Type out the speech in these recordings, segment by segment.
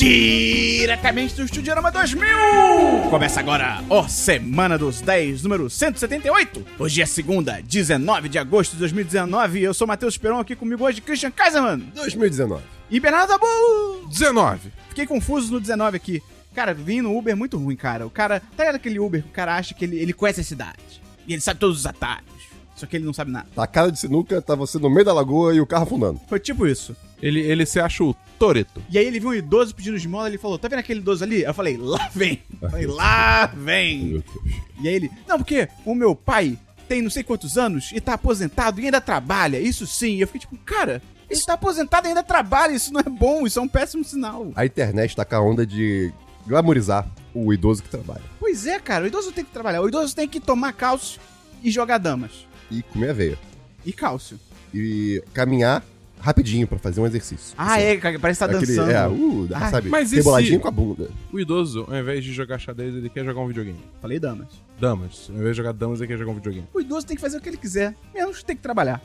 Diretamente do Estudiorama 2000! Começa agora, ó, Semana dos 10, número 178. Hoje é segunda, 19 de agosto de 2019. Eu sou Matheus Peron, aqui comigo hoje, Christian Kaiserman 2019. e Bernardo Dabu. 19. Fiquei confuso no 19 aqui. Cara, vim no Uber muito ruim, cara. O cara, tá ligado aquele Uber que o cara acha que ele, ele conhece a cidade. E ele sabe todos os atalhos. Só que ele não sabe nada. Tá a cara de sinuca, tá você no meio da lagoa e o carro afundando. Foi tipo isso. Ele, ele se acha o Toreto. E aí ele viu um idoso pedindo esmola, ele falou, tá vendo aquele idoso ali? Eu falei, lá vem. Eu falei, lá vem. Meu Deus. E aí ele, não, porque o meu pai tem não sei quantos anos e tá aposentado e ainda trabalha, isso sim. E eu fiquei tipo, cara, ele tá aposentado e ainda trabalha, isso não é bom, isso é um péssimo sinal. A internet tá com a onda de glamorizar o idoso que trabalha. Pois é, cara, o idoso tem que trabalhar, o idoso tem que tomar cálcio e jogar damas. E comer aveia. E cálcio. E caminhar rapidinho pra fazer um exercício. Ah, Assim, é, cara, parece que tá Aquele, dançando. é, uh, Ah, sabe? mas Reboladinho com a bunda. O idoso, ao invés de jogar xadrez, ele quer jogar um videogame. Falei damas. Damas. Ao invés de jogar damas, ele quer jogar um videogame. O idoso tem que fazer o que ele quiser, menos tem que trabalhar,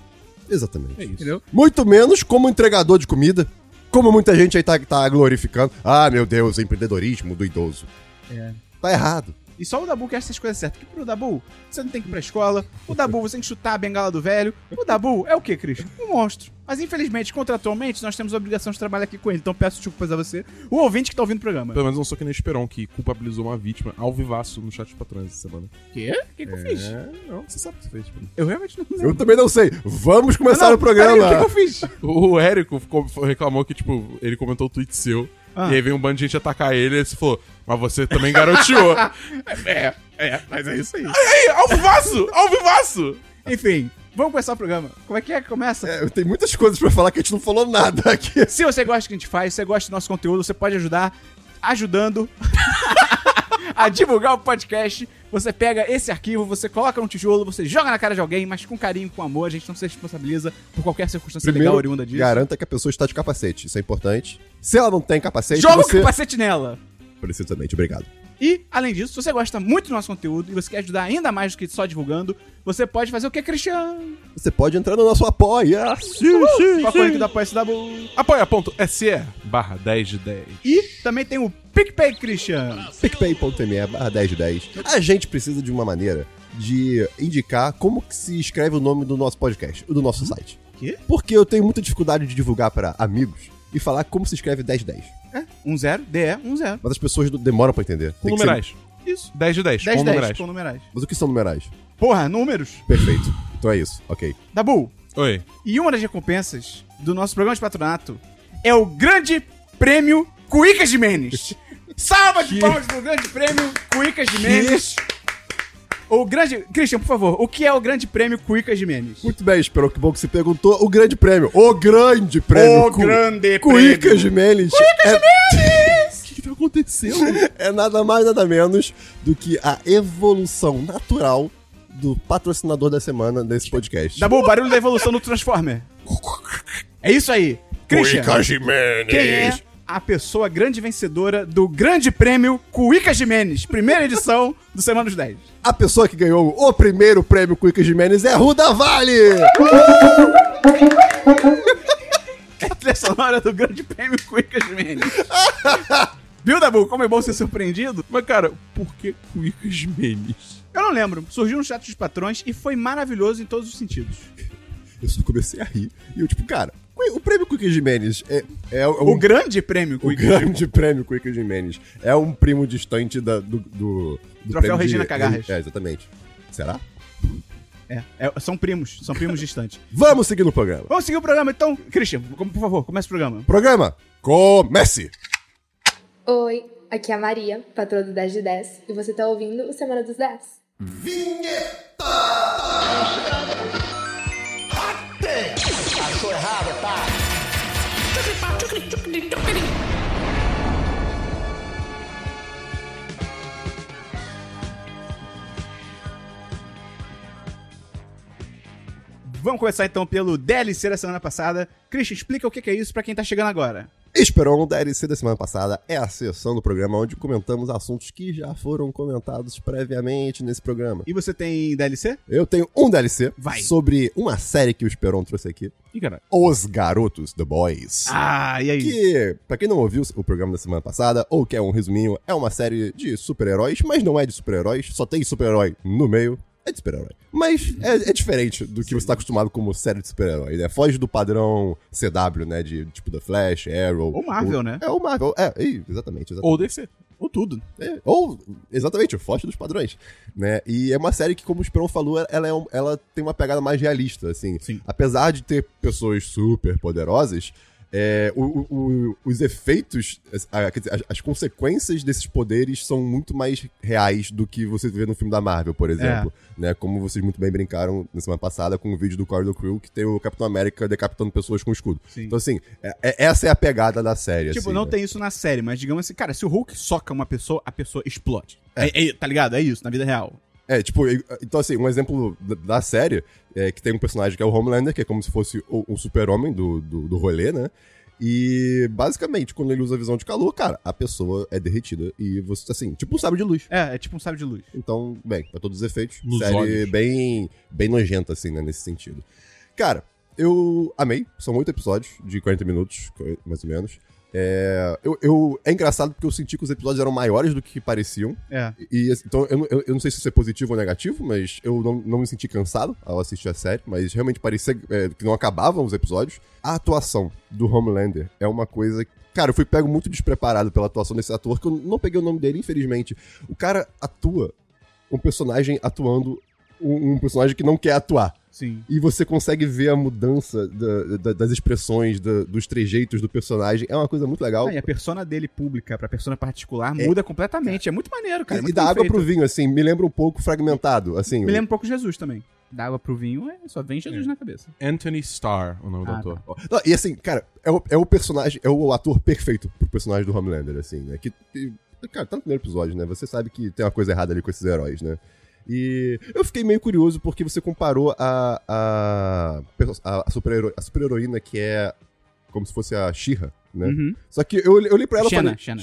Exatamente. É isso. entendeu? Muito menos como entregador de comida. Como muita gente aí tá, tá glorificando. Ah, meu Deus, empreendedorismo do idoso. É. Tá errado. E só o Dabu que acha essas coisas certas. Porque pro Dabu, você não tem que ir pra escola. O Dabu, você tem que chutar a bengala do velho. O Dabu é o quê, Christian? Um monstro. Mas infelizmente, contratualmente, nós temos a obrigação de trabalhar aqui com ele. Então peço desculpas a você, o ouvinte que tá ouvindo o programa. Pelo menos não sou que nem Esperon, que culpabilizou uma vítima ao vivaço no chat de patrões essa semana. Quê? O que, que eu fiz? É, não, você sabe o que você fez. Esperon. Eu realmente não lembro. Eu também não sei. Vamos começar Não, o programa. o que, que eu fiz? O Érico ficou- reclamou que, tipo, ele comentou o tweet seu. Ah. E aí veio um bando de gente atacar ele e ele falou, mas você também garoteou. É, é, mas é isso aí. aí, ao vivaço! Ao vivaço! Enfim, vamos começar o programa. Como é que é que começa? É, tem muitas coisas pra falar que a gente não falou nada aqui. Se você gosta do que a gente faz, se você gosta do nosso conteúdo, você pode ajudar ajudando a divulgar o podcast. Você pega esse arquivo, você coloca no tijolo, você joga na cara de alguém, mas com carinho, com amor. A gente não se responsabiliza por qualquer circunstância Primeiro, legal oriunda disso. garanta que a pessoa está de capacete. Isso é importante. Se ela não tem capacete, Joga você... o capacete nela. Precisamente, obrigado. E, além disso, se você gosta muito do nosso conteúdo e você quer ajudar ainda mais do que só divulgando, você pode fazer o que, Cristiano? Você pode entrar no nosso apoia. Qual é o link da Apoia da Apoia.se barra 10 de 10. E também tem o PicPay, Christian. picpay.me barra 10 de 10. A gente precisa de uma maneira de indicar como que se escreve o nome do nosso podcast, do nosso site. Quê? Porque eu tenho muita dificuldade de divulgar para amigos e falar como se escreve 1010. É, 1 0, DE 1 0. Mas as pessoas demoram pra entender. Com Tem que ser- numerais. Isso. 10 de 10, 10 com 10 numerais. com numerais. Mas o que são numerais? Porra, números. Perfeito. Então é isso. Ok. Dabu, Oi. e uma das recompensas do nosso programa de patronato é o Grande Prêmio Cuicas de Menes. Salva de palmas pro Grande Prêmio Cuicas de Menes. O grande... Christian, por favor, o que é o Grande Prêmio Cuicas de? Muito bem, espero que bom que você perguntou. O grande prêmio. O grande prêmio. O grande Cuicas prêmio. de Menes. é, O que, que tá acontecendo? é nada mais, nada menos do que a evolução natural do patrocinador da semana desse podcast. Dabu, o barulho da evolução do Transformer. É isso aí. Christian, de Menes. quem é a pessoa grande vencedora do Grande Prêmio Cuicas de Menes? Primeira edição do Semana dos 10. A pessoa que ganhou o primeiro prêmio Cuicas de Menes é Ruda Vale! É a trilha sonora do Grande Prêmio Cuicas de Menes. Viu, Dabu? Como é bom ser surpreendido? Mas, cara, por que Cuicas Menes? Eu não lembro. Surgiu no chat dos patrões e foi maravilhoso em todos os sentidos. Eu só comecei a rir. E eu, tipo, cara, o prêmio Cuicas de Menes é, é, O Grande Prêmio O Cuicas. grande prêmio Cuica de Menes. É um primo distante da- do, do, do Troféu prêmio de- Regina Cagarras. É, exatamente. Será? É, é, são primos. São primos distantes. Vamos seguir no programa. Vamos seguir o programa, então. Christian, como- por favor, comece o programa. Programa, comece! Oi, aqui é a Maria, patroa do 10 de 10, e você tá ouvindo o Semana dos 10. Vamos começar então pelo DLC da semana passada. Christian, explica o que é isso pra quem tá chegando agora. Esperon DLC da semana passada é a sessão do programa onde comentamos assuntos que já foram comentados previamente nesse programa. E você tem DLC? Eu tenho um DLC Vai. sobre uma série que o Esperon trouxe aqui. Ih, caralho. Os Garotos, The Boys. Ah, e aí? Que, pra quem não ouviu o programa da semana passada, ou quer um resuminho, é uma série de super-heróis, mas não é de super-heróis, só tem super-herói no meio. É de super-herói. Mas é, é diferente do que você tá acostumado como série de super-herói, né? Foge do padrão CW, né? De tipo The Flash, Arrow. Ou Marvel, né? É, o Marvel. É, exatamente, exatamente. Ou DC. Ou tudo. É, ou, exatamente, foge dos padrões, né? E é uma série que, como o Esperon falou, ela, é um- ela tem uma pegada mais realista, assim. Sim. Apesar de ter pessoas super poderosas, é, o- o- os efeitos, as, as, as consequências desses poderes são muito mais reais do que você vê no filme da Marvel, por exemplo. Né? Como vocês muito bem brincaram na semana passada com o vídeo do Corridor Crew, que tem o Capitão América decapitando pessoas com escudo. Sim. Então, assim, é- é- essa é a pegada da série. Tipo, assim, não né? tem isso na série, mas digamos assim, cara, se o Hulk soca uma pessoa, a pessoa explode. É, é- tá ligado? É isso, na vida real. É, tipo, então assim, um exemplo da, série é que tem um personagem que é o Homelander, que é como se fosse o, o super-homem do, do, do rolê, né? E basicamente, quando ele usa a visão de calor, cara, a pessoa é derretida e você, assim, tipo um sabre de luz. É, é tipo um sábio de luz. Então, bem, pra todos os efeitos, Nos série olhos. bem, bem nojenta, assim, né, nesse sentido. Cara, eu amei, são oito episódios de 40 minutos, mais ou menos. É, eu, eu- é engraçado porque eu senti que os episódios eram maiores do que pareciam. É. E, então, eu, não- eu, eu não sei se isso é positivo ou negativo, mas eu não, não me senti cansado ao assistir a série, mas realmente parecia é, que não acabavam os episódios. A atuação do Homelander é uma coisa. Cara, eu fui pego muito despreparado pela atuação desse ator, que eu não peguei o nome dele, infelizmente. O cara atua um personagem atuando um, um personagem que não quer atuar. Sim. E você consegue ver a mudança da- da- das expressões, da- dos trejeitos do personagem. É uma coisa muito legal. Ah, e a persona dele pública pra persona particular muda completamente. É muito maneiro, cara. é e muito da água feito. pro vinho, assim, me lembra um pouco fragmentado, assim. Me lembra um pouco Jesus também. Da água pro vinho, é, só vem Jesus na cabeça. Anthony Starr, o nome Ah, do ator. Não, e assim, cara, é o, é o personagem, é o ator perfeito pro personagem do Homelander, assim, né? Que, que- cara, tá no primeiro episódio, né? Você sabe que tem uma coisa errada ali com esses heróis, né? E eu fiquei meio curioso porque você comparou a, a, a, super-hero- a super-heroína que é como se fosse a She-Ra, né? Uhum. Só que eu, eu olhei pra ela e falei... Xena.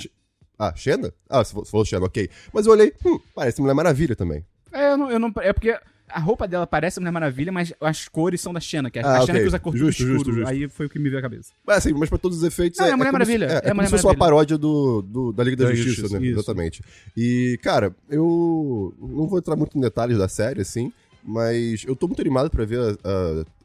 Ah, Xena? Ah, você falou Xena, ok. Mas eu olhei, hum, parece Mulher Maravilha também. É, eu não, eu não. É porque a roupa dela parece a Mulher Maravilha, mas as cores são da Xena, que é Ah, a Xena ok. que usa cor Justo, escuro. justo, justo. Aí foi o que me veio à cabeça. Mas assim, mas pra todos os efeitos Não, é Mulher como se- Maravilha, é, é é como Mulher se fosse uma paródia do, do- da Liga da, Da Justiça, Justiça, né? isso. Exatamente. E, cara, eu não vou entrar muito em detalhes da série, assim, mas eu tô muito animado pra ver a,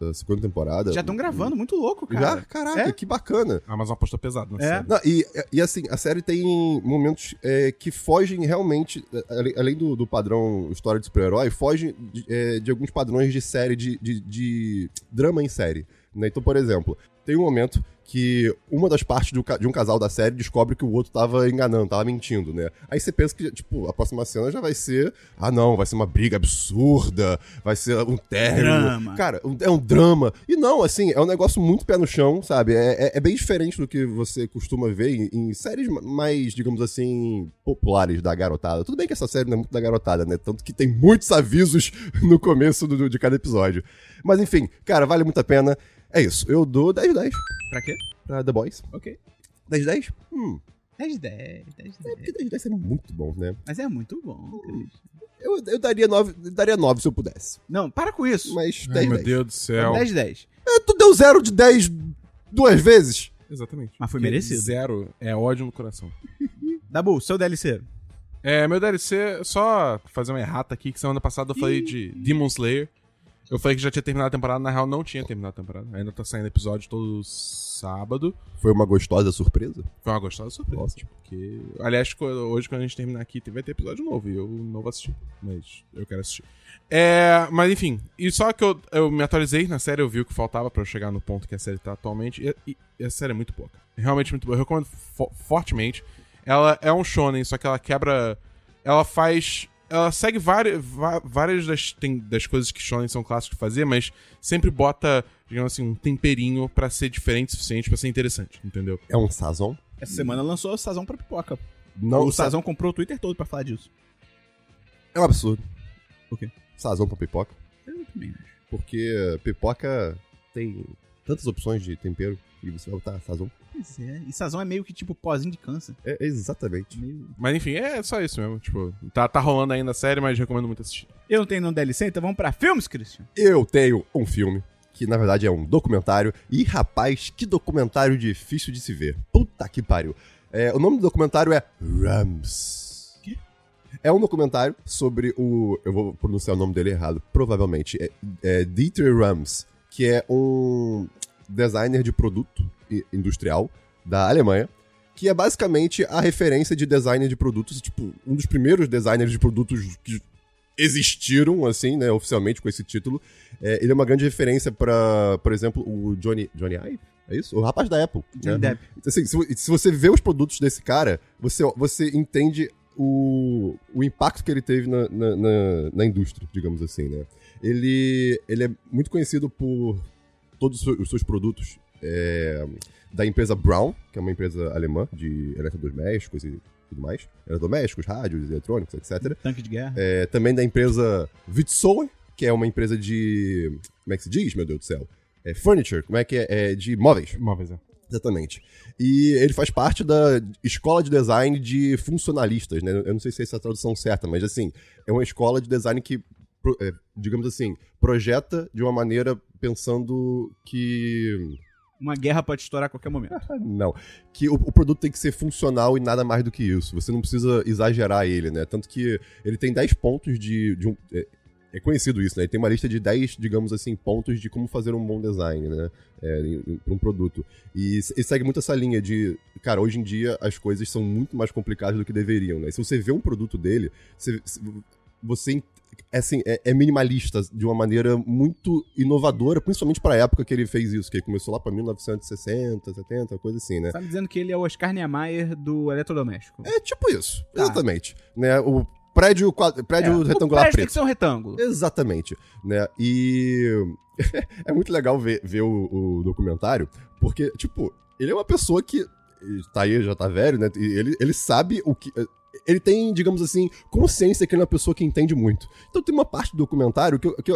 a- a segunda temporada. Já estão gravando, muito louco, Já? cara. Caraca, É? que bacana. A Amazon apostou pesado na É. série. Não, e, e assim, a série tem momentos é, que fogem realmente, é, além do, do padrão história de super-herói, fogem de, é, de alguns padrões de série, de, de, de drama em série. né? Então, por exemplo, tem um momento que uma das partes do de um casal da série descobre que o outro tava enganando, tava mentindo, né? Aí você pensa que, tipo, a próxima cena já vai ser, ah não, vai ser uma briga absurda, vai ser um término. Drama. Cara, é um drama. E não, assim, é um negócio muito pé no chão, sabe? É, é- é bem diferente do que você costuma ver em, em séries ma- mais, digamos assim, populares da garotada. Tudo bem que essa série não é muito da garotada, né? Tanto que tem muitos avisos no começo do- de cada episódio. Mas enfim, cara, vale muito a pena. É isso, eu dou 10 10 Pra quê? pra The Boys. Ok. 10 10? Hum, 10 10, 10 é porque 10 10 é muito bom, né? Mas é muito bom, Cris. Eu, eu daria 9, daria 9 se eu pudesse. Não, para com isso. Mas Ai, 10 meu 10. Deus do céu. 10 10. É, tu deu 0 de 10 duas vezes? Exatamente. Mas foi Porque merecido. Zero é ódio no coração. Dabu, seu DLC. É, meu DLC, só fazer uma errata aqui, que semana passada eu falei de Demon Slayer. Eu falei que já tinha terminado a temporada, na real não tinha terminado a temporada. Ainda tá saindo episódio todo sábado. Foi uma gostosa surpresa. Foi uma gostosa surpresa. Ótimo. Porque, aliás, co- hoje quando a gente terminar aqui vai ter episódio novo e eu não vou assistir, mas eu quero assistir. É, mas enfim, e só que eu, eu me atualizei na série, eu vi o que faltava pra eu chegar no ponto que a série tá atualmente, e, e- e a série é muito boa. cara. Realmente muito boa. Eu recomendo fo- fortemente. Ela é um shonen, só que ela quebra... Ela faz... Ela segue várias, várias das, tem- das coisas que shonen são clássicos de fazer, mas sempre bota, digamos assim, um temperinho pra ser diferente o suficiente pra ser interessante, entendeu? É um sazon? Essa semana lançou o Sazão pra pipoca. Não, o Sazão comprou o Twitter todo pra falar disso. É um absurdo. O quê? Sazon pra pipoca. Eu também acho. Porque pipoca tem tantas opções de tempero e você vai botar sazon. Pois é. E sazão é meio que tipo pozinho de câncer. É, exatamente. Meio... Mas enfim, é só isso mesmo. Tipo, tá, tá rolando ainda a série, mas recomendo muito assistir. Eu não tenho nenhum DLC, então vamos pra filmes, Christian. Eu tenho um filme que na verdade é um documentário. E rapaz, que documentário difícil de se ver. Puta que pariu. É, o nome do documentário é Rams. É um documentário sobre o. Eu vou pronunciar o nome dele errado, provavelmente. É, é Dieter Rams, que é um designer de produto industrial da Alemanha. Que é basicamente a referência de designer de produtos, tipo, um dos primeiros designers de produtos que existiram, assim, né, oficialmente com esse título. É, ele é uma grande referência pra, por exemplo, o Johnny. Johnny Ive? É isso? O rapaz da Apple. Johnny né? Depp. Assim, se, se você vê os produtos desse cara, você, você entende o, o impacto que ele teve na, na, na- na indústria, digamos assim, né? Ele, ele é muito conhecido por todos os seus- os seus produtos é, da empresa Brown, que é uma empresa alemã de eletrodomésticos e tudo mais. Eletrodomésticos, rádios, eletrônicos, etc. Tanque de guerra. É, também da empresa Vitsoe, que é uma empresa de... Como é que se diz, meu Deus do céu? É furniture, como é que é? É de móveis. Móveis, é. Exatamente. E ele faz parte da escola de design de funcionalistas, né? Eu não sei se essa é a tradução certa, mas assim, é uma escola de design que, digamos assim, projeta de uma maneira pensando que. Uma guerra pode estourar a qualquer momento. Não. Que o, o produto tem que ser funcional e nada mais do que isso. Você não precisa exagerar ele, né? Tanto que ele tem 10 pontos de. de um, é, é conhecido isso, né? Ele tem uma lista de 10, digamos assim, pontos de como fazer um bom design, né? É, para um produto. E ele segue muito essa linha de, cara, hoje em dia as coisas são muito mais complicadas do que deveriam, né? Se você vê um produto dele, você, você é, assim, é, é minimalista de uma maneira muito inovadora, principalmente pra época que ele fez isso, que ele começou lá pra 1960, 70, coisa assim, né? Tá me dizendo que ele é o Oscar Niemeyer do eletrodoméstico. É tipo isso, Tá. exatamente. Né? O prédio, quadra- prédio É, o retangular prédio tem preto. que ser um retângulo. Exatamente, né? E é muito legal ver, ver o, o documentário, porque, tipo, ele é uma pessoa que tá aí, já tá velho, né? E ele, ele sabe o que... Ele tem, digamos assim, consciência que ele é uma pessoa que entende muito. Então tem uma parte do documentário que, que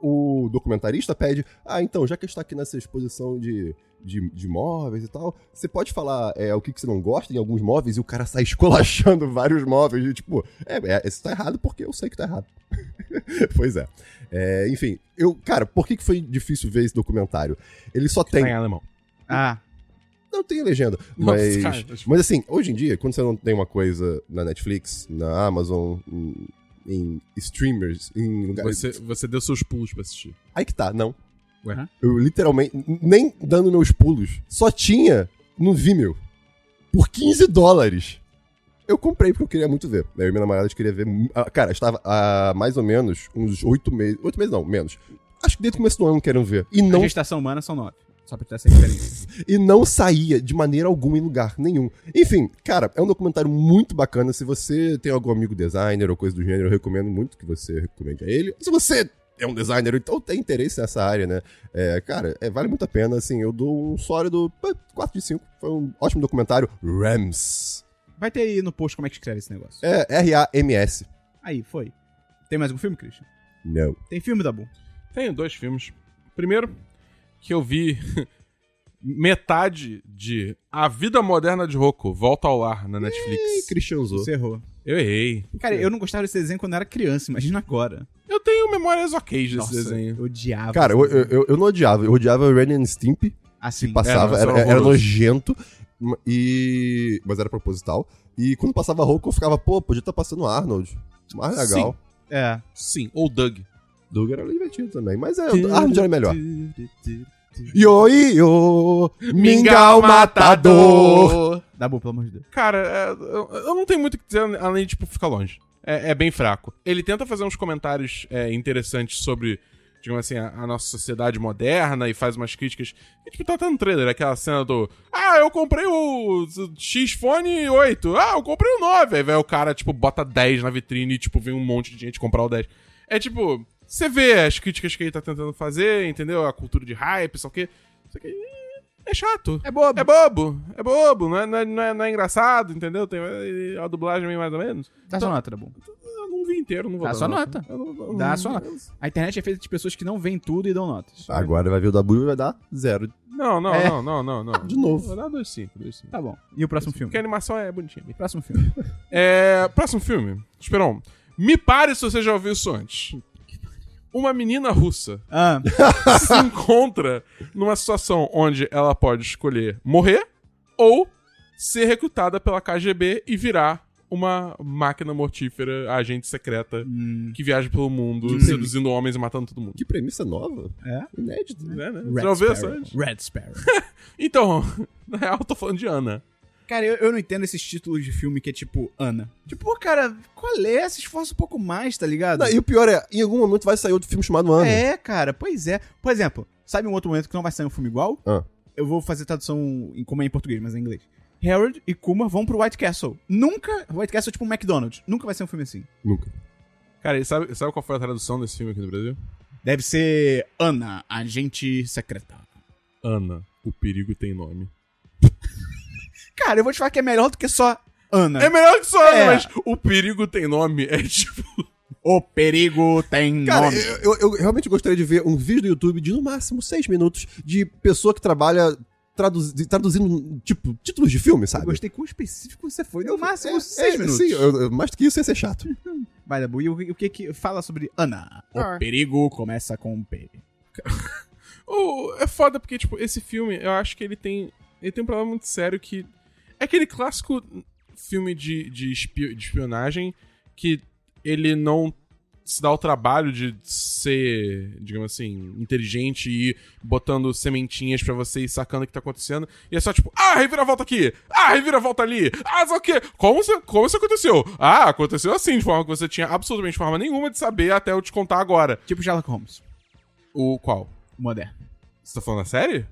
o documentarista pede, ah, então, já que está aqui nessa exposição de, de, de móveis e tal, você pode falar é, o que, que você não gosta em alguns móveis e o cara sai escolachando vários móveis e tipo, é, é, isso tá errado porque eu sei que tá errado. pois é. É, Enfim, eu, cara, por que, que foi difícil ver esse documentário? Ele só tem. Tá em alemão. Ah, Não tem legenda. Nossa, Mas, cara. mas assim, hoje em dia, quando você não tem uma coisa na Netflix, na Amazon, em, em streamers, em lugares. Você, você deu seus pulos pra assistir. Aí que tá, não. Ué? Eu literalmente, nem dando meus pulos, só tinha no Vimeo. Por 15 dólares. Eu comprei porque eu queria muito ver. Eu e minha namorada a queria ver. ah, Cara, estava há mais ou menos uns 8 meses. 8 meses não, menos. Acho que desde o começo do ano querendo ver. E a não gestação humana são nove. Só pra ter essa referência. e não saía de maneira alguma em lugar nenhum. Enfim, cara, é um documentário muito bacana. Se você tem algum amigo designer ou coisa do gênero, eu recomendo muito que você recomende a ele. Se você é um designer ou tem interesse nessa área, né? É, cara, é, vale muito a pena. Assim, eu dou um sólido pá, 4 de 5. Foi um ótimo documentário. Rams. Vai ter aí no post como é que escreve esse negócio. É R-A-M-S. Aí, foi. Tem mais um filme, Christian? Não. Tem filme, Dabu? Tenho dois filmes. Primeiro, que eu vi metade de A Vida Moderna de Rocco, Volta ao Lar, na Netflix. Christian Zou. Você errou. Eu errei. Cara, eu não gostava desse desenho quando eu era criança, imagina agora. Eu tenho memórias ok desse Nossa, desenho. eu odiava. Cara, eu, eu, eu- não odiava. Eu odiava Ren and Stimpy. assim, passava, É, era, não, isso era era horroroso. nojento, e mas era proposital. E quando passava Hulk, eu ficava, pô, podia estar passando Arnold. Mais legal. é. Sim, ou Doug. Doug era divertido também, mas é, Arnold era melhor. Yo, yo, mingau matador. Dabu, pelo amor de Deus. Cara, é, eu, não tenho muito o que dizer além de, tipo, ficar longe. É, é bem fraco. Ele tenta fazer uns comentários é, interessantes sobre, digamos assim, a, a nossa sociedade moderna e faz umas críticas. E, tipo, tá até no trailer, aquela cena do. Ah, eu comprei o X-Fone 8. Ah, eu comprei o 9. Aí vai o cara, tipo, bota 10 na vitrine e, tipo, vem um monte de gente comprar o 10. É tipo, você vê as críticas que ele tá tentando fazer, entendeu? A cultura de hype, só que. Só que. É chato. É bobo. É bobo, é bobo, não é, não é, não é, não é engraçado, entendeu? Tem a dublagem meio mais ou menos. Dá sua nota, Dabu. Eu não vi inteiro, não vou Dá dar sua nota. Eu não- eu Dá não- sua nota. A internet é feita de pessoas que não veem tudo e dão notas. Agora vai ver o Dabu e vai dar zero. Não, não, É. não, não, não, não. De novo. Vou dar 2,5, 2,5. Tá bom. E o próximo filme? Porque a animação é bonitinha. Próximo filme. É, próximo filme. Esperão. Me pare se você já ouviu isso antes. Uma menina russa Ah, se encontra numa situação onde ela pode escolher morrer ou ser recrutada pela KGB e virar uma máquina mortífera, agente secreta hum, que viaja pelo mundo, seduzindo homens e matando todo mundo. Que premissa nova. é? Inédito. Né, né? Red já ouviu antes? Red Sparrow. Então, na real, eu tô falando de Ana. Cara, eu, eu não entendo esses títulos de filme que é tipo Ana. Tipo, pô, cara, qual é? Se esforça um pouco mais, tá ligado? Não, e o pior é, em algum momento vai sair outro filme chamado Ana. É, cara, pois é. Por exemplo, sabe um outro momento que não vai sair um filme igual? Ah. Eu vou fazer tradução em como é em português, mas em inglês. Harold e Kuma vão pro White Castle. Nunca. White Castle é tipo um McDonald's. Nunca vai ser um filme assim. Nunca. Cara, e sabe, sabe qual foi a tradução desse filme aqui no Brasil? Deve ser Ana, agente secreta. Ana, o perigo tem nome. Cara, eu vou te falar que é melhor do que só Ana. É melhor que só Ana, É. mas o perigo tem nome. É tipo. O perigo tem Cara, nome. eu, eu- eu realmente gostaria de ver um vídeo do YouTube de no máximo seis minutos de pessoa que trabalha traduzi- traduzindo, tipo, títulos de filme, Eu sabe? gostei quão específico você foi. No Eu- máximo é, seis é, minutos. Sim, eu- eu- mais do que isso ia ser chato. Vai, Dabu, e o, o que que fala sobre Ana? Ah. O perigo começa com um P. O- é foda porque, tipo, esse filme, eu acho que ele tem. Ele tem um problema muito sério que. É aquele clássico filme de, de, espi- de espionagem que ele não se dá o trabalho de ser, digamos assim, inteligente e ir botando sementinhas pra você ir sacando o que tá acontecendo. E é só tipo, ah, reviravolta aqui! Ah, reviravolta ali! Ah, só o quê? Como isso, como isso aconteceu? Ah, aconteceu assim, de forma que você tinha absolutamente forma nenhuma de saber até eu te contar agora. Tipo Sherlock Holmes. O qual? Moderno. Você tá falando a série?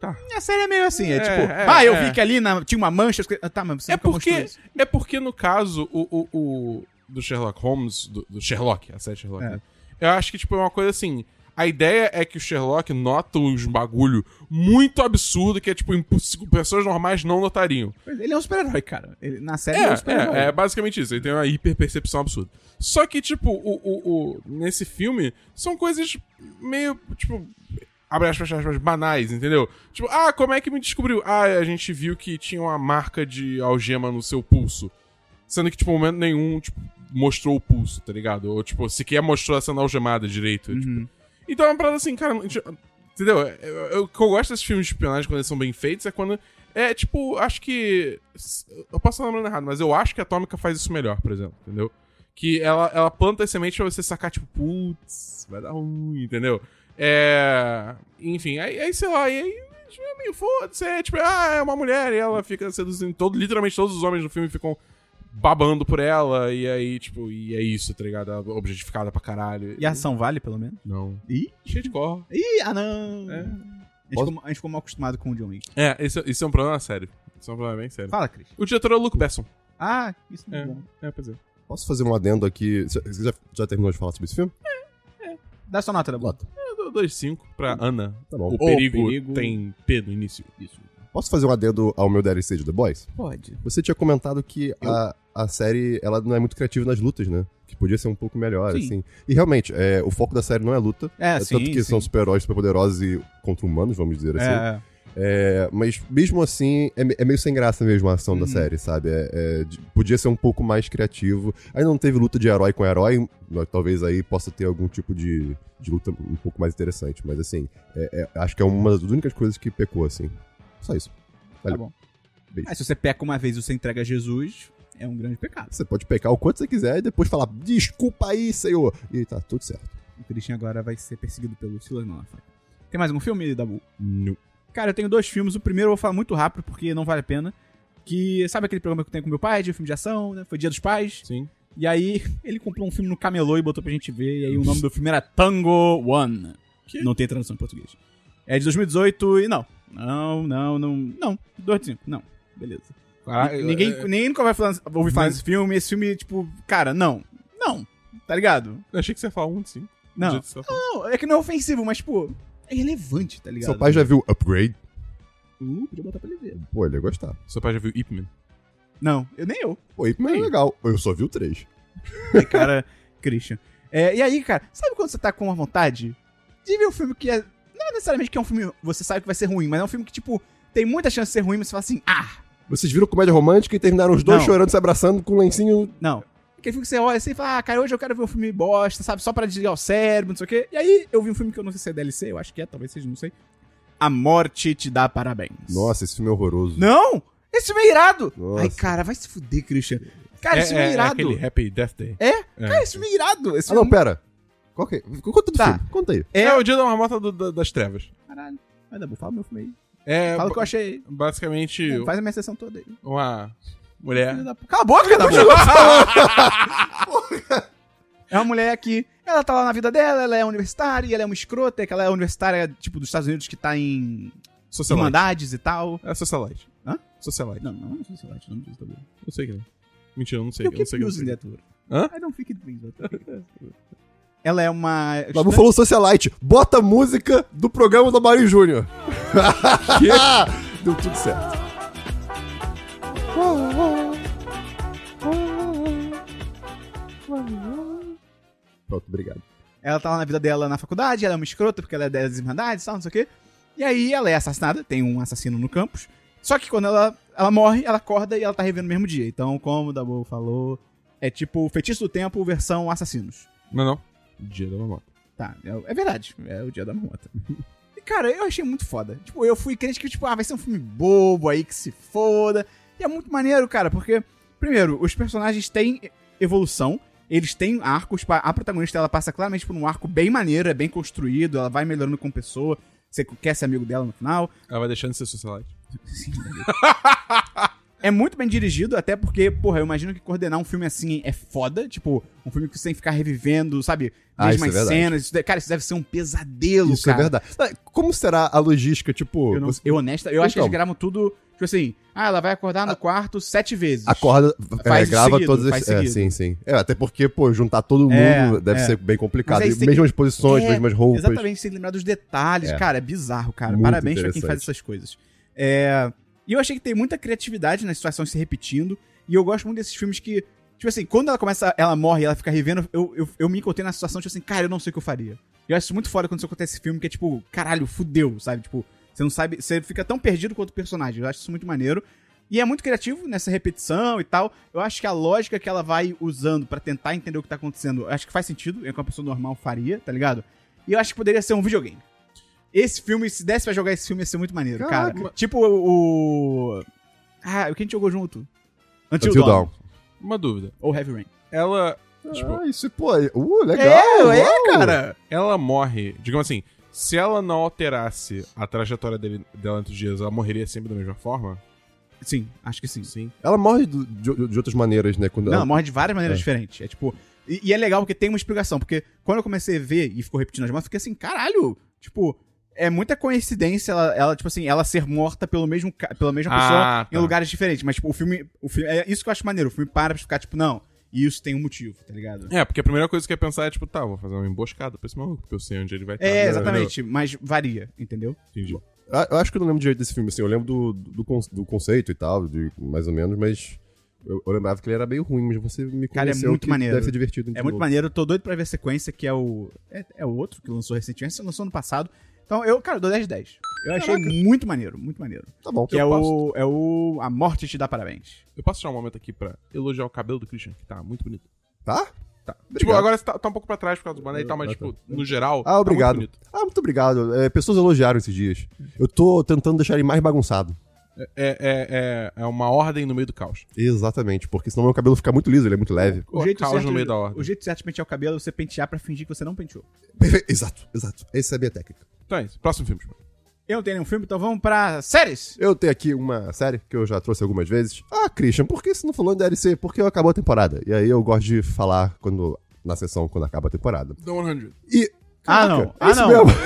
Tá. A série é meio assim, é, É, tipo, é, ah, eu é. vi que ali na- tinha uma mancha. Ah, tá, mas você É porque, isso. é porque, no caso, o, o, o- do Sherlock Holmes, do, do Sherlock, a série Sherlock, É. né? eu acho que, tipo, é uma coisa assim. A ideia é que o Sherlock nota uns bagulho muito absurdo que é, tipo, pessoas normais não notariam. Ele é um super-herói, cara. Ele, na série ele é um É, super-herói. é, é basicamente isso. Ele tem uma hiperpercepção absurda. Só que, tipo, o, o, o- nesse filme, são coisas meio, tipo, abre aspas, aspas, banais, entendeu? Tipo, ah, como é que me descobriu? Ah, a gente viu que tinha uma marca de algema no seu pulso. Sendo que, tipo, momento nenhum, tipo, mostrou o pulso, tá ligado? Ou, tipo, sequer mostrou essa algemada direito. Uhum. Tipo. Então é uma parada assim, cara. tipo, Entendeu? Eu- eu- O que eu gosto desses filmes de espionagem quando eles são bem feitos é quando. É tipo, acho que. Eu posso estar lembrando errado, mas eu acho que a Atômica faz isso melhor, por exemplo, entendeu? Que ela, ela planta as sementes pra você sacar, tipo, putz, vai dar ruim, entendeu? É, enfim, aí, aí sei lá, aí tipo, é meio foda-se, é tipo, ah, é uma mulher e ela fica seduzindo todo, literalmente todos os homens do filme ficam babando por ela e aí, tipo, e é isso, tá ligado? Ela é Objetificada pra caralho. E a ação vale, pelo menos? Não. Ih, cheio de corra. Ih, ah não! É. A, gente ficou, a gente ficou mal acostumado com o John Wick. É, isso, esse é um problema sério. Isso é um problema bem sério. Fala, Cris. O diretor é o Luke Besson. Ah, isso é, é, bom. é, pois é. Posso fazer um adendo aqui? Você já, já terminou de falar sobre esse filme? É, é. Dá sua nota, Leblanc. Nota. É. 5 pra tá Ana. Tá bom. O, perigo, perigo tem P no início. Isso. Posso fazer um adendo ao meu DLC de The Boys? Pode. Você tinha comentado que Eu... a, a série ela não é muito criativa nas lutas, né? Que podia ser um pouco melhor, sim. assim. E realmente, é, o foco da série não é luta. É, é sim, Tanto que sim. são super-heróis super poderosos e contra humanos, vamos dizer assim. É. É, mas mesmo assim, é, é meio sem graça mesmo a ação Uhum. da série, sabe? É- é, podia ser um pouco mais criativo. Aí não teve luta de herói com herói, mas talvez aí possa ter algum tipo de, de luta um pouco mais interessante. Mas assim, é- é- acho que é uma das únicas coisas que pecou, assim. Só isso. tá Valeu. bom. Beijo. Aí, se você peca uma vez e você entrega a Jesus, é um grande pecado. Você pode pecar o quanto você quiser e depois falar, desculpa aí, senhor. E tá tudo certo. O Christian agora vai ser perseguido pelo Silas. Tem mais algum filme, Dabu? Não. Cara, eu tenho dois filmes. O primeiro eu vou falar muito rápido, porque não vale a pena. Que, sabe aquele programa que eu tenho com meu pai, de filme de ação, né? Foi Dia dos Pais. Sim. E aí, ele comprou um filme no camelô e botou pra gente ver. E aí, o nome do filme era Tango One. Que? Não tem tradução em português. É de 2018 e não. Não, não, não. Não. 2005. Não. Beleza. Ah, ninguém, é- ninguém nunca vai falar, ouvir falar desse filme. Esse filme, tipo, cara, não. Não. Tá ligado? Eu achei que você ia falar um, sim. Do Não. você tá. Não, é que não é ofensivo, mas, tipo, é relevante, tá ligado? Seu pai já viu Upgrade? Uh, podia botar pra ele ver. Pô, ele ia gostar. Seu pai já viu Ip Man? Não, eu nem eu. Pô, Ip Man é legal. Eu só vi o 3. Ai, cara, Christian. É, e aí, cara, sabe quando você tá com uma vontade de ver um filme que é. Não necessariamente que é um filme. Você sabe que vai ser ruim, mas é um filme que, tipo, tem muita chance de ser ruim, mas você fala assim, ah, Vocês viram comédia romântica e terminaram os dois Não. chorando, se abraçando com um lencinho. Não. Aquele filme que você olha assim e fala, ah, cara, hoje eu quero ver um filme bosta, sabe? Só pra desligar o cérebro, não sei o quê. E aí eu vi um filme que eu não sei se é DLC, eu acho que é, talvez seja, não sei. A Morte Te Dá Parabéns. Nossa, esse filme é horroroso. Não! Esse filme é irado! Nossa. Ai, cara, vai se fuder, Christian. Cara, esse filme é, é, é irado. aquele Happy Death Day. É? Cara, esse filme é irado. Esse Ah, não, filme... pera. Qual que é? Conta do Tá. filme. Conta aí. É, É... o dia da marmota do- da- das trevas. Caralho. Vai dar bom, fala meu filme aí. É Fala o que eu achei. basicamente Faz a minha sessão toda aí. uma mulher. Filho da p- Cala a boca, É uma mulher que ela tá lá na vida dela, ela é universitária, e ela é uma escrota, que ela é universitária, tipo, dos Estados Unidos, que tá em Socialite. Irmandades e tal. É Socialite. Hã? Socialite. Não, não, não sei é o nome disso também. Eu sei que não. Mentira, eu não sei. Eu Eu não sei que eu that word. Hã? I don't think it means that. Ela é uma... Babu estudante- falou Socialite. Bota a música do programa do Mario Júnior. Deu tudo certo. Ela tá lá na vida dela na faculdade, ela é uma escrota porque ela é das Irmandades e tal, não sei o quê. E aí ela é assassinada, tem um assassino no campus. Só que quando ela, ela morre, ela acorda e ela tá revendo no mesmo dia. Então, como o Dabu falou, é tipo Feitiço do Tempo versão assassinos. Não, não. Dia da marmota. Tá, é, é verdade. É o dia da marmota. E, cara, eu achei muito foda. Tipo, eu fui crente que, tipo, ah, vai ser um filme bobo aí que se foda. E é muito maneiro, cara, porque, primeiro, os personagens têm evolução. Eles têm arcos. A protagonista, ela passa claramente por um arco bem maneiro, é bem construído, ela vai melhorando como pessoa. Você quer ser amigo dela no final. Ela vai deixando de ser Socialite. É muito bem dirigido, até porque, porra, eu imagino que coordenar um filme assim é foda. Tipo, um filme que você tem que ficar revivendo, sabe? Ah, isso Mesmas é cenas. Isso cara, isso deve ser um pesadelo, Isso cara. é verdade. Como será a logística, tipo... Eu, não, você eu honesta, eu acho que eles Então. gravam tudo, tipo assim, ah, ela vai acordar no quarto sete vezes. Acorda, é, Faz grava seguido, todas as... É, seguido. sim, sim. É, até porque, pô, juntar todo mundo É, deve é. ser bem complicado. Aí mesmas posições, É, mesmas roupas. Exatamente, que lembrar dos detalhes, É. cara, é bizarro, cara. Muito Parabéns pra quem faz essas coisas. É, E eu achei que tem muita criatividade nas situações se repetindo, e eu gosto muito desses filmes que, tipo assim, quando ela começa, ela morre e ela fica revendo, eu, eu, eu me encontrei na situação, tipo assim, cara, eu não sei o que eu faria. E eu acho muito foda quando isso acontece nesse filme, que é tipo, caralho, fudeu, sabe? Tipo, você não sabe, você fica tão perdido quanto o personagem. Eu acho isso muito maneiro. E é muito criativo nessa repetição e tal. Eu acho que a lógica que ela vai usando pra tentar entender o que tá acontecendo, acho que faz sentido, é o que uma pessoa normal faria, tá ligado? E eu acho que poderia ser um videogame. Esse filme, se desse pra jogar esse filme, ia ser muito maneiro, Caraca. cara. Tipo o. Ah, o que a gente jogou junto? Until, Until Dawn. Dawn. Uma dúvida. Ou Heavy Rain. Ela. Tipo, Ah, isso, pô, uh, legal. é, é, cara. ela morre. Digamos assim, se ela não alterasse a trajetória dele, dela entre os dias, ela morreria sempre da mesma forma? Sim, acho que sim. Sim. Ela morre do- de, de outras maneiras, né? Quando Não, ela- ela morre de várias maneiras É. diferentes. É tipo. E, e é legal porque tem uma explicação. Porque quando eu comecei a ver e ficou repetindo as mortes, eu fiquei assim, caralho, tipo. É muita coincidência ela, ela, tipo assim, ela ser morta pelo mesmo, pela mesma Ah, pessoa tá. em lugares diferentes. Mas, tipo, o filme, o filme. É isso que eu acho maneiro. O filme para pra ficar, tipo, não, isso tem um motivo, tá ligado? É, porque a primeira coisa que eu ia pensar é, tipo, tá, vou fazer uma emboscada pra esse maluco, porque eu sei onde ele vai estar. É, exatamente. Mas varia, entendeu? Entendi. Eu acho que eu não lembro direito desse filme, assim. Eu lembro do, do, do conceito e tal, de, mais ou menos, mas. Eu, eu lembrava que ele era meio ruim, mas você me Cara, é convenceu muito que maneiro. deve ser divertido. É muito novo. maneiro, eu tô doido pra ver a sequência, que é o. É, é o outro que lançou recentemente, esse lançou ano passado. Então, eu, cara, eu dou 10 de 10. Eu achei muito maneiro, muito maneiro. Tá bom. Que é Eu o, é o. A Morte te dá parabéns. Eu posso tirar um momento aqui pra elogiar o cabelo do Christian, que tá muito bonito. Tá? Tá. Tipo, Obrigado. agora você tá, tá um pouco pra trás por causa do boné e tal, mas, tipo, no geral. Ah, obrigado. Tá muito bonito. Ah, muito obrigado. É, pessoas elogiaram esses dias. Eu tô tentando deixar ele mais bagunçado. É, é, é, é uma ordem no meio do caos. Exatamente, porque senão meu cabelo fica muito liso, ele é muito leve. O caos no meio da o ordem. jeito certo de pentear o cabelo é você pentear pra fingir que você não penteou. Exato, exato. Essa é a minha técnica. Então é isso. Próximo filme. Tipo. Eu não tenho nenhum filme, então vamos pra séries. Eu tenho aqui uma série que eu já trouxe algumas vezes. Ah, Christian, por que você não falou em DLC? Porque acabou a temporada. E aí eu gosto de falar quando na sessão quando acaba a temporada. The 100. E. Ah, não. é Ah, não. mesmo.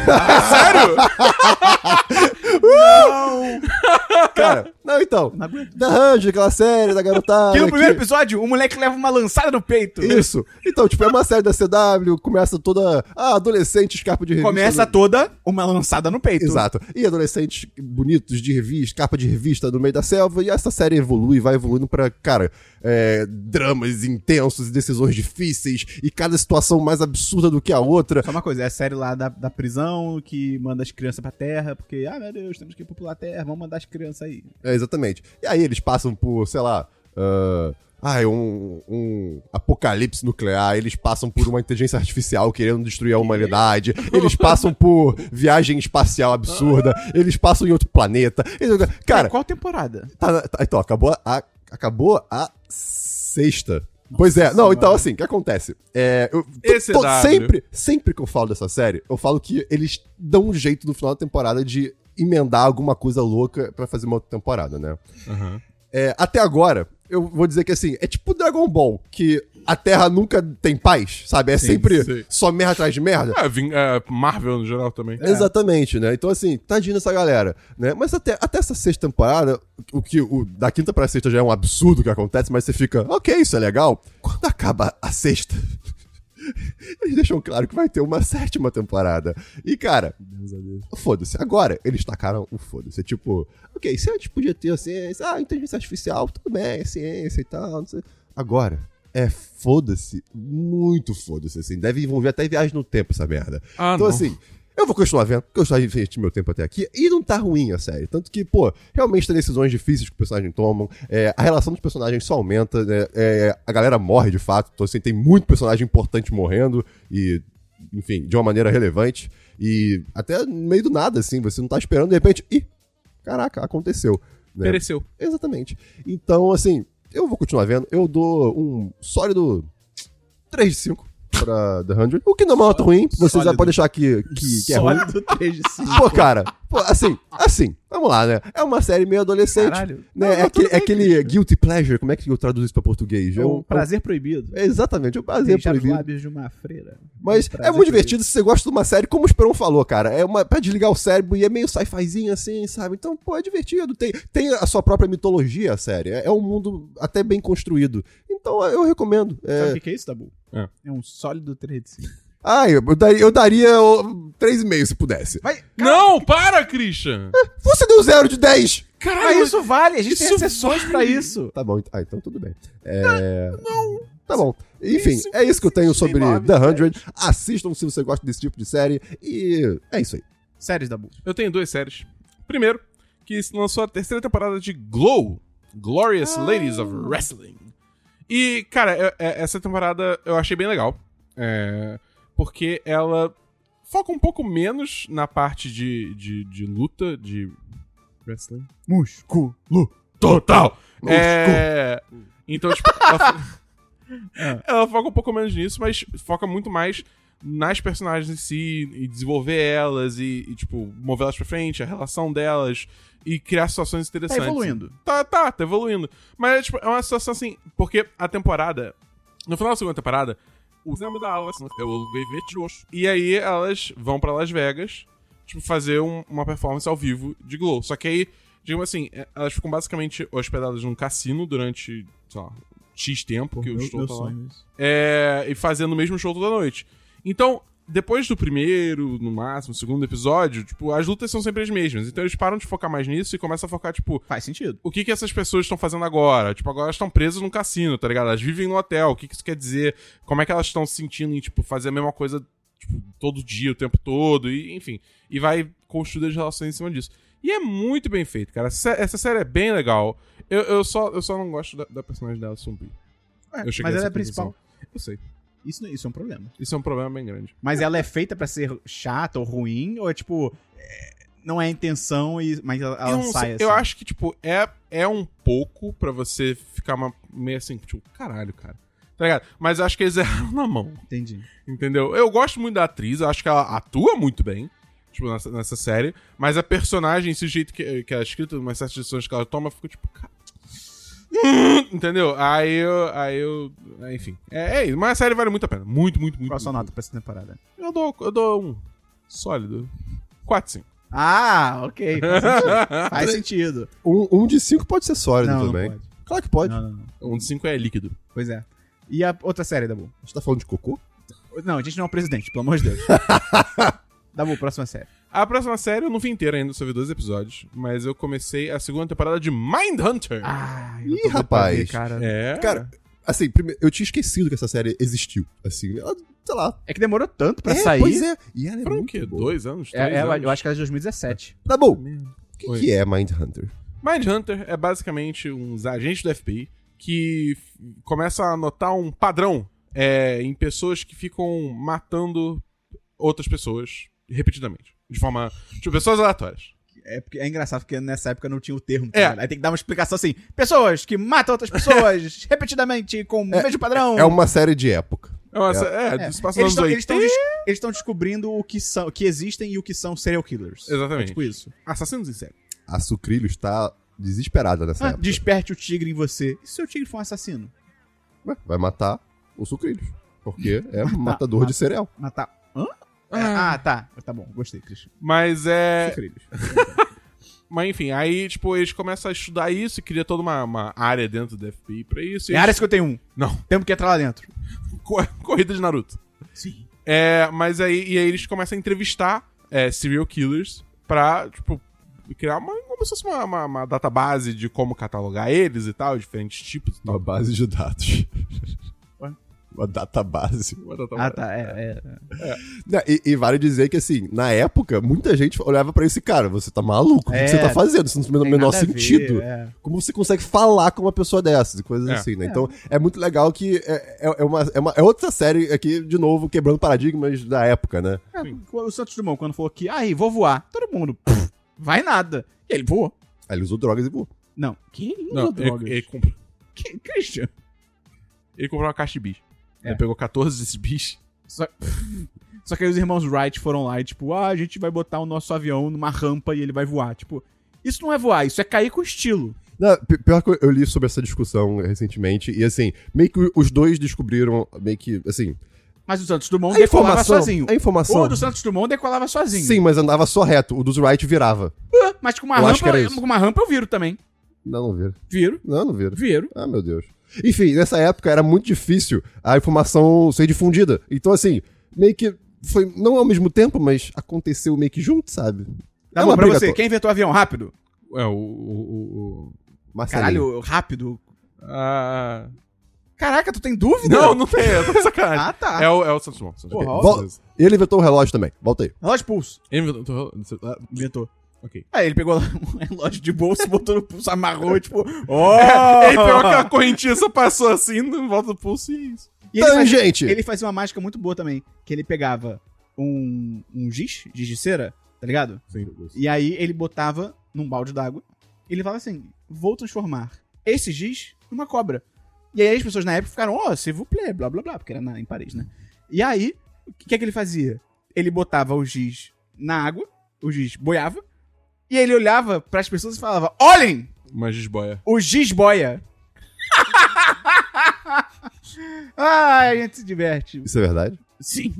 Cara, não, então. Não aguento. The Hundred, aquela série da garotada. Que no primeiro que- episódio, o moleque leva uma lançada no peito. Isso. Então, tipo, é uma série da CW, começa toda. Ah, adolescentes, capa de revista. Começa toda uma lançada no peito. Exato. E adolescentes bonitos de revista, capa de revista no meio da selva, e essa série evolui, vai evoluindo pra, cara, é, dramas intensos e decisões difíceis, e cada situação mais absurda do que a outra. Só uma coisa, é série lá da, da prisão que manda as crianças pra terra, porque, ah, meu Deus, temos que ir popular a terra, vamos mandar as crianças aí. É, exatamente. E aí eles passam por, sei lá. ah, Ai, um, um apocalipse nuclear, eles passam por uma inteligência artificial querendo destruir a humanidade, eles passam por viagem espacial absurda, eles passam em outro planeta. Eles- Cara, qual temporada? Tá, tá, então, acabou a, acabou a sexta. Pois é, não, então assim, o que acontece? É, eu, Esse W. sempre, sempre que eu falo dessa série, eu falo que eles dão um jeito no final da temporada de emendar alguma coisa louca pra fazer uma outra temporada, né? Aham. É, até agora, eu vou dizer que assim, é tipo Dragon Ball, que a Terra nunca tem paz, sabe? É Sim, sempre sim. só merda atrás de merda. É, é, Marvel no geral também. Exatamente, né? Então, assim, tadinho dessa galera, né? Mas até, até essa sexta temporada, o que o, da quinta pra sexta já é um absurdo que acontece, mas você fica, ok, isso é legal. Quando acaba a sexta, eles deixam claro que vai ter uma sétima temporada. E, cara, foda-se. Agora, eles tacaram o foda-se. É Tipo, ok, se antes podia ter a ciência, ah, inteligência artificial, tudo bem, é ciência e tal, não sei. Agora, é foda-se, muito foda-se, assim. Deve envolver até viagem no tempo essa merda. Ah, então, não. assim, eu vou continuar vendo, porque eu já investi meu tempo até aqui, e não tá ruim a série. Tanto que, pô, realmente tem decisões difíceis que os personagens tomam, é, a relação dos personagens só aumenta, né, é, a galera morre de fato, então, assim, tem muito personagem importante morrendo, e, enfim, de uma maneira relevante, e até no meio do nada, assim, você não tá esperando, de repente, ih, caraca, aconteceu. né? Pereceu. Exatamente. Então, assim, eu vou continuar vendo. Eu dou um sólido 3 de 5 pra The 100. O que não é uma nota ruim. Vocês já podem achar que, que, que é ruim. Sólido 3 de 5. Pô, cara, pô, assim, assim, vamos lá, né? É uma série meio adolescente. Caralho. Né? Não, é aquele, bem, é aquele guilty pleasure. Como é que eu traduzo isso pra português? É um um- prazer proibido. é exatamente, o prazer Beijar os proibido. lábios de uma freira. Mas Um é muito divertido se você gosta de uma série, como o Esperon falou, cara. É uma pra desligar o cérebro e é meio sci-fizinho assim, sabe? Então, pô, é divertido. Tem, tem a sua própria mitologia, a série. É, é um mundo até bem construído. Então, eu recomendo. É- Sabe o que que é isso, Dabu? É. É um sólido 3 de 5. Ah, eu, eu daria, eu daria ó, 3,5 se pudesse. Vai, Não, para, Christian! Você deu 0 de 10! Caralho, mas isso vale, a gente tem exceções pra isso. Tá bom, ah, então tudo bem. É... Não. Tá bom. Enfim, Isso- é isso que eu tenho sobre The 100. Assistam se você gosta desse tipo de série. E é isso aí. Séries, Dabu. Eu tenho duas séries. Primeiro, que se lançou a terceira temporada de Glow, Glorious Ladies of Wrestling. E, cara, é- é- essa temporada eu achei bem legal. É, porque ela foca um pouco menos na parte de, de, de luta, de wrestling. Músculo. Total! Músculo. É, então, tipo, ela, fo- ela foca um pouco menos nisso, mas foca muito mais nas personagens em si, e desenvolver elas, e, e, tipo, mover elas pra frente, a relação delas, e criar situações Tá interessantes. evoluindo. Tá, tá, tá evoluindo. Mas, tipo, é uma situação assim, porque a temporada. No final da segunda temporada, o nome da aula é o Vivete Roxo. E aí elas vão pra Las Vegas, tipo, fazer um- uma performance ao vivo de Glow. Só que aí, digamos assim, é, elas ficam basicamente hospedadas num cassino durante, sei lá, X tempo que o show tá lá. É, e fazendo o mesmo show toda noite. Então, depois do primeiro, no máximo, segundo episódio, tipo, as lutas são sempre as mesmas. Então eles param de focar mais nisso e começam a focar, tipo, Faz sentido. o que que essas pessoas estão fazendo agora? Tipo, agora elas estão presas num cassino, tá ligado? Elas vivem no hotel, o que que isso quer dizer? Como é que elas estão se sentindo em, tipo, fazer a mesma coisa, tipo, todo dia, o tempo todo, e enfim. E vai construir as relações em cima disso. E é muito bem feito, cara. Essa, série é bem legal. Eu, eu, só, eu só não gosto da, da personagem dela, Sombrio. É, mas ela é a principal. Eu sei. Isso, isso é um problema. Isso é um problema bem grande. Mas ela é feita pra ser chata ou ruim? Ou é tipo. é, não é a intenção, e, mas ela, ela eu, sai sei, assim? eu acho que, tipo, é, é um pouco pra você ficar uma, meio assim, tipo, caralho, cara. Tá ligado? Mas eu acho que eles erraram na mão. Entendi. Entendeu? Eu gosto muito da atriz, eu acho que ela atua muito bem, tipo, nessa, nessa série, mas a personagem, esse jeito que, que ela é escrita, umas certas decisões que ela toma, fica tipo, cara. Entendeu? Aí eu. Aí eu. Enfim. É, é isso. Mas a série vale muito a pena. Muito, muito, muito. Qual a sua muito. nota pra essa temporada? Eu dou, eu dou um. Sólido. 4, 5. Ah, ok. Faz sentido. Faz sentido. Um, um de cinco pode ser sólido Não, não também. pode. Claro que pode. Não, não, não. Um de cinco é líquido. Pois é. E a outra série, Dabu? A gente tá falando de cocô? Não, a gente não é um presidente, pelo amor de Deus. Dabu, próxima série. A próxima série eu não vi inteira ainda, só vi dois episódios. Mas eu comecei a segunda temporada de Mindhunter. Ah, Ih, rapaz. cara. É. Cara, assim, primeiro, eu tinha esquecido que essa série existiu. Assim, ela, sei lá. É que demorou tanto pra é, sair. Pois é. E ela é Foram o muito quê? boa. Dois anos? É, Três é, anos? eu acho que era de 2017. Tá bom. O que, Oi. que é Mindhunter? Mindhunter é basicamente uns agentes do FBI que começam a notar um padrão é, em pessoas que ficam matando outras pessoas repetidamente. De forma. Tipo, pessoas aleatórias. É, porque, é engraçado porque nessa época não tinha o termo. É. Aí tem que dar uma explicação assim: pessoas que matam outras pessoas repetidamente com o mesmo padrão. É uma série de época. É, uma, É. é, É. isso passa Eles estão anos 80. eles estão descobrindo o que são, o que existem e o que são serial killers. Exatamente. É tipo isso. Assassinos em série. A Sucrilhos tá desesperada nessa Ah, época. desperte o tigre em você. E se o seu tigre for um assassino? Ué, Vai matar o Sucrilhos. Porque é matador mata. de cereal. Matar. Hã? É, Ah. Ah, tá. Tá bom, gostei, Christian. Mas é. Mas enfim, aí, tipo, eles começam a estudar isso e cria toda uma, uma área dentro do FBI pra isso. e É eles- área 51. Não. Temos que entrar lá dentro. Co- Corrida de Naruto. Sim. É, mas aí, e aí eles começam a entrevistar é, serial killers pra, tipo, criar uma, como se fosse uma, uma, uma database de como catalogar eles e tal, diferentes tipos e tal. Uma base de dados. Uma database. Uma database. Ah, tá. É, é. Não, E, e vale dizer que, assim, na época, muita gente olhava pra esse cara. Você tá maluco? O É. que você tá fazendo? Isso não tem o menor a ver, sentido. é. Como você consegue falar com uma pessoa dessas e coisas É. assim, né? Então, é muito legal que é, é, é uma, é, uma- é outra série aqui, de novo, quebrando paradigmas da época, né? É, o Santos Dumont, quando falou que, aí, vou voar. Todo mundo, "Pff, vai nada. E ele voou. Aí ele usou drogas e voou. Não. Que ele Não, usou ele, drogas? ele, compra- Que- Christian. ele comprou uma caixa de bis. É. Ele pegou 14 desses bis. Só... Só que aí os irmãos Wright foram lá e, tipo, ah, a gente vai botar o nosso avião numa rampa e ele vai voar. Tipo, isso não é voar, isso é cair com estilo. Não, pi- pior que eu- li sobre essa discussão recentemente, e assim, meio que os dois descobriram, meio que, assim... Mas o Santos Dumont A decolava sozinho. a informação... O do Santos Dumont decolava sozinho. Sim, mas andava só reto. O dos Wright virava. Ah, Mas com uma Eu rampa, com uma rampa eu viro também. Não, não vira. Viro, Não, não vira. viro. Ah, meu Deus. Enfim, nessa época era muito difícil a informação ser difundida. Então, assim, meio que foi, não ao mesmo tempo, mas aconteceu meio que junto, sabe? Tá É bom, pra você, quem inventou o avião? Rápido. É, o. o, o. Caralho, rápido. Ah, Caraca, tu tem dúvida? Não, não tem, eu tô de sacanagem. Ah, tá. É o, é o Santos Dumont. Vol- Ele inventou o relógio também. Volta aí. Relógio pulso. Ele inventou- Inventou. Ok. Aí ele pegou um relógio de bolso, botou no pulso, amarrou, tipo, ó! Ele pegou aquela correntinha, só passou assim, em volta do pulso e é isso. E ele, fazia, ele fazia uma mágica muito boa também, que ele pegava um, um giz, giz de cera, tá ligado? Sim. E aí ele botava num balde d'água, e ele falava assim, vou transformar esse giz numa cobra. E aí as pessoas na época ficaram, ó, oh, s'il vous plaît, blá blá blá, porque era na, em Paris, né? E aí, o que é que ele fazia? Ele botava o giz na água, o giz boiava, e ele olhava pras pessoas e falava, olhem, Uma gisboia. o giz boia. Ai, a gente se diverte. Isso é verdade? Sim.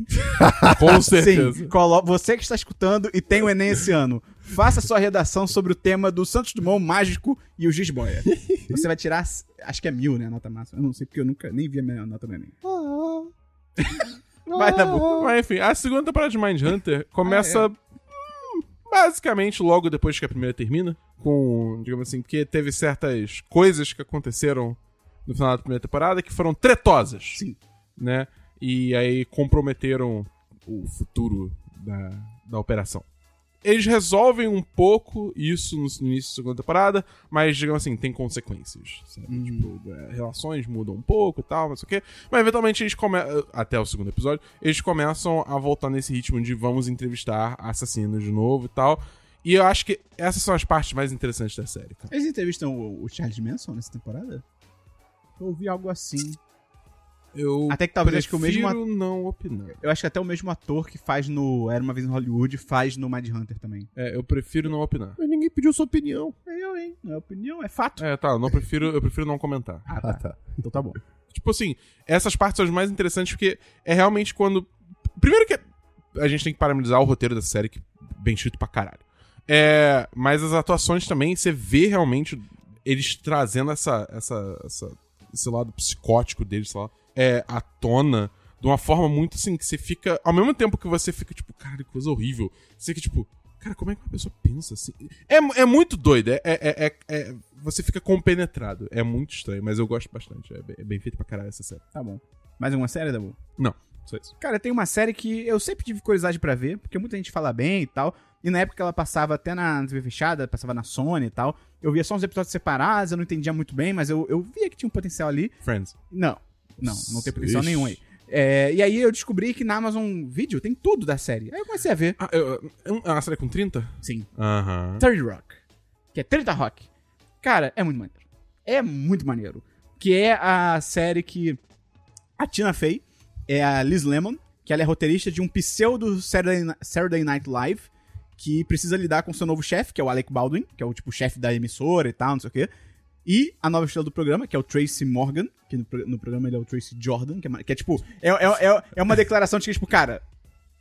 Com certeza. Sim. Você que está escutando e tem o Enem esse ano, faça sua redação sobre o tema do Santos Dumont mágico e o giz boia. Você vai tirar, acho que é mil, né, a nota máxima. Eu não sei porque eu nunca nem vi a minha nota no Enem. Vai dar bom. Mas enfim, a segunda temporada de Mindhunter começa Ah, hum, basicamente logo depois que a primeira termina. Com, digamos assim, porque teve certas coisas que aconteceram no final da primeira temporada que foram tretosas. Sim. Né? E aí comprometeram o futuro da, da operação. Eles resolvem um pouco isso no, início da segunda temporada, mas, digamos assim, tem consequências. Uhum. Tipo, é, relações mudam um pouco e tal, não sei o quê. Mas eventualmente eles começam. Até o segundo episódio, eles começam a voltar nesse ritmo de vamos entrevistar assassinos de novo e tal. E eu acho que essas são as partes mais interessantes da série, cara. Eles entrevistam o, o Charles Manson nessa temporada? Eu ouvi algo assim. Eu Até que talvez acho que o mesmo prefiro não opinar. Eu acho que até o mesmo ator que faz no Era Uma Vez em Hollywood faz no Mindhunter também. É, eu prefiro não opinar. Mas ninguém pediu sua opinião. É eu, hein? Não é opinião, é fato. É, tá, eu não prefiro, eu prefiro não comentar. Ah, Ah, tá. tá. Então tá bom. Tipo assim, essas partes são as mais interessantes porque é realmente quando. Primeiro que a gente tem que parabenizar o roteiro dessa série, que é bem escrito pra caralho. É, mas as atuações também, você vê realmente eles trazendo essa, essa, essa, esse lado psicótico deles, sei lá, é, à tona de uma forma muito assim, que você fica. Ao mesmo tempo que você fica, tipo, cara, que coisa horrível. Você fica, tipo, cara, como é que uma pessoa pensa assim? É, é muito doido, é, é, é, é- Você fica compenetrado. É muito estranho, mas eu gosto bastante. É bem, é bem feito pra caralho essa série. Tá bom. Mais uma série, Dabu? Não, só isso. Cara, tem uma série que eu sempre tive curiosidade pra ver, porque muita gente fala bem e tal. E na época ela passava até na TV fechada, passava na Sony e tal. Eu via só uns episódios separados, eu não entendia muito bem, mas eu, eu via que tinha um potencial ali. Friends. Não, não, não tem potencial Ixi. nenhum aí. É, e aí eu descobri que na Amazon Video tem tudo da série. Aí eu comecei a ver. Ah, eu, eu, é uma série com 30? Sim. Aham. Third Rock. Que é 30 Rock. Cara, é muito maneiro. É muito maneiro. Que é a série que a Tina Fey é a Liz Lemon, que ela é roteirista de um pseudo Saturday, Saturday Night Live, que precisa lidar com seu novo chefe, que é o Alec Baldwin, que é o tipo chefe da emissora e tal, não sei o quê. E a nova estrela do programa, que é o Tracy Morgan, que no, no programa ele é o Tracy Jordan, que é, que é tipo, é, é, é, é uma declaração de que, tipo, cara,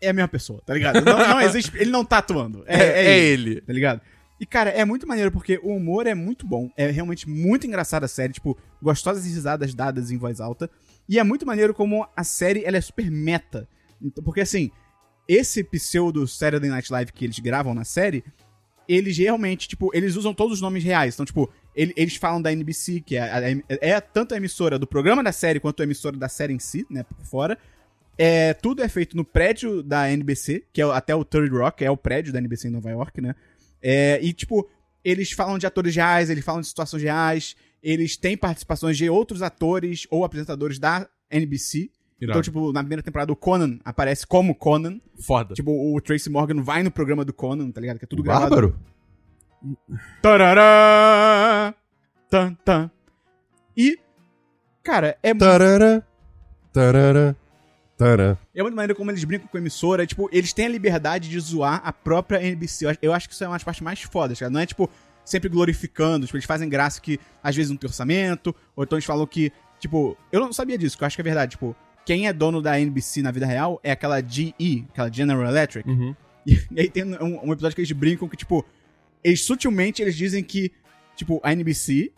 é a mesma pessoa, tá ligado? Não, não existe, ele não tá atuando. É, é, É, ele ele. tá ligado? E, cara, é muito maneiro porque o humor é muito bom. É realmente muito engraçada a série, tipo, gostosas risadas dadas em voz alta. E é muito maneiro como a série, ela é super meta. Então, porque, assim, esse pseudo Saturday Night Live que eles gravam na série, eles realmente, tipo, eles usam todos os nomes reais. Então, tipo, ele- eles falam da NBC, que é, a- é, tanto a emissora do programa da série quanto a emissora da série em si, né, por fora. É, tudo é feito no prédio da NBC, que é até o Third Rock, é o prédio da NBC em Nova York, né? É, e, tipo, eles falam de atores reais, eles falam de situações reais, eles têm participações de outros atores ou apresentadores da NBC. Então, Irado. tipo, na primeira temporada o Conan aparece como Conan. Foda. Tipo, o Tracy Morgan vai no programa do Conan, tá ligado? Que é tudo gravado. Bárbaro? Tarará! Tan, tan. E, cara, é, Tarará, tarará, tará. é muito maneiro como eles brincam com a emissora. Tipo, eles têm a liberdade de zoar a própria NBC. Eu acho, eu acho que isso é uma das partes mais fodas, cara. Não é, tipo, sempre glorificando. Tipo, eles fazem graça que às vezes não tem orçamento. Ou então eles falam que, tipo, eu não sabia disso, que eu acho que é verdade. Tipo, quem é dono da NBC na vida real é aquela GE, aquela General Electric. Uhum. E, e aí tem um, um episódio que eles brincam que, tipo, eles sutilmente eles dizem que, tipo, a NBC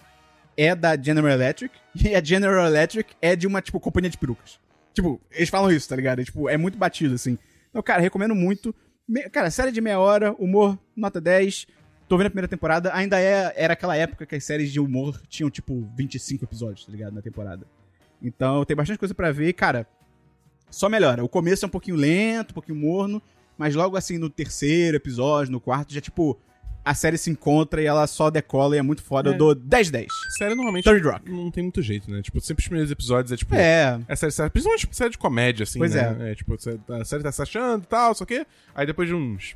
é da General Electric e a General Electric é de uma, tipo, companhia de perucas. Tipo, eles falam isso, tá ligado? É, tipo, é muito batido, assim. Então, cara, recomendo muito. Me- cara, série de meia hora, humor, nota 10. Tô vendo a primeira temporada. Ainda é, era aquela época que as séries de humor tinham, tipo, 25 episódios, tá ligado? Na temporada. Então, tem bastante coisa pra ver. Cara, só melhora. O começo é um pouquinho lento, um pouquinho morno, mas logo assim no terceiro episódio, no quarto, já tipo, a série se encontra e ela só decola e é muito foda. É. Eu dou 10-10. Série normalmente Third Rock. não tem muito jeito, né? Tipo, sempre os primeiros episódios é tipo. É. É série, série, principalmente tipo, série de comédia, assim, Pois né? É. tipo, você- a série tá se achando e tal, só que. Aí depois de uns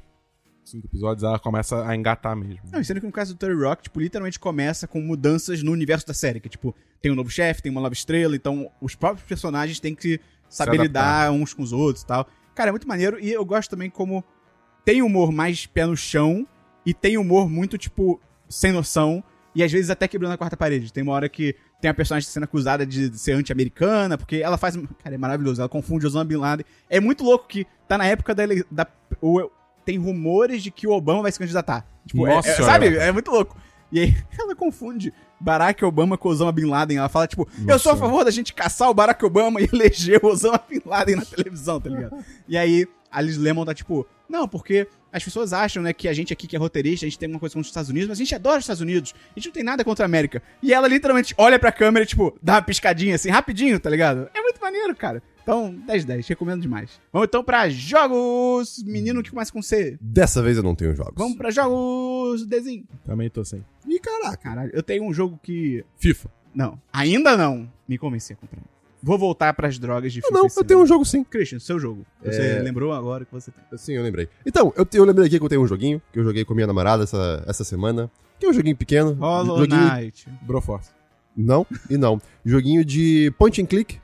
cinco episódios ela começa a engatar mesmo. Não, sendo que no caso do Third Rock, tipo, literalmente começa com mudanças no universo da série. Que, tipo, tem um novo chefe, tem uma nova estrela, então os próprios personagens têm que saber lidar uns com os outros e tal. Cara, é muito maneiro. E eu gosto também como tem humor mais pé no chão e tem humor muito, tipo, sem noção. E às vezes até quebrando a quarta parede. Tem uma hora que tem a personagem sendo acusada de ser anti-americana, porque ela faz. Cara, é maravilhoso. Ela confunde Osama Bin Laden. É muito louco que tá na época da. ele- da o- tem rumores de que o Obama vai se candidatar. Tipo, é- Nossa é- senhora. sabe? É muito louco. E aí ela confunde Barack Obama com Osama Bin Laden. Ela fala, tipo, eu sou a favor da gente caçar o Barack Obama e eleger o Osama Bin Laden na televisão, tá ligado? E aí a Liz Lemon tá tipo, não, porque as pessoas acham, né, que a gente aqui que é roteirista, a gente tem uma coisa contra os Estados Unidos, mas a gente adora os Estados Unidos. A gente não tem nada contra a América. E ela literalmente olha pra câmera e, tipo, dá uma piscadinha assim, rapidinho, tá ligado? É muito maneiro, cara. Então, 10-10, recomendo demais. Vamos então pra jogos! Menino que começa com C. Dessa vez eu não tenho jogos. Vamos pra jogos, desenho. Também tô sem. Ih, caraca. Caralho, eu tenho um jogo que. FIFA. Não, ainda não me convenci a comprar. Vou voltar pras drogas de FIFA não, eu tenho um jogo sim. Christian, seu jogo. Você É. lembrou agora que você tem. Sim, eu lembrei. Então, eu, te- eu lembrei aqui que eu tenho um joguinho, que eu joguei com minha namorada essa, essa semana. Que é um joguinho pequeno. Hollow joguinho... Knight. Broforce. Não, e não. Joguinho de point and click,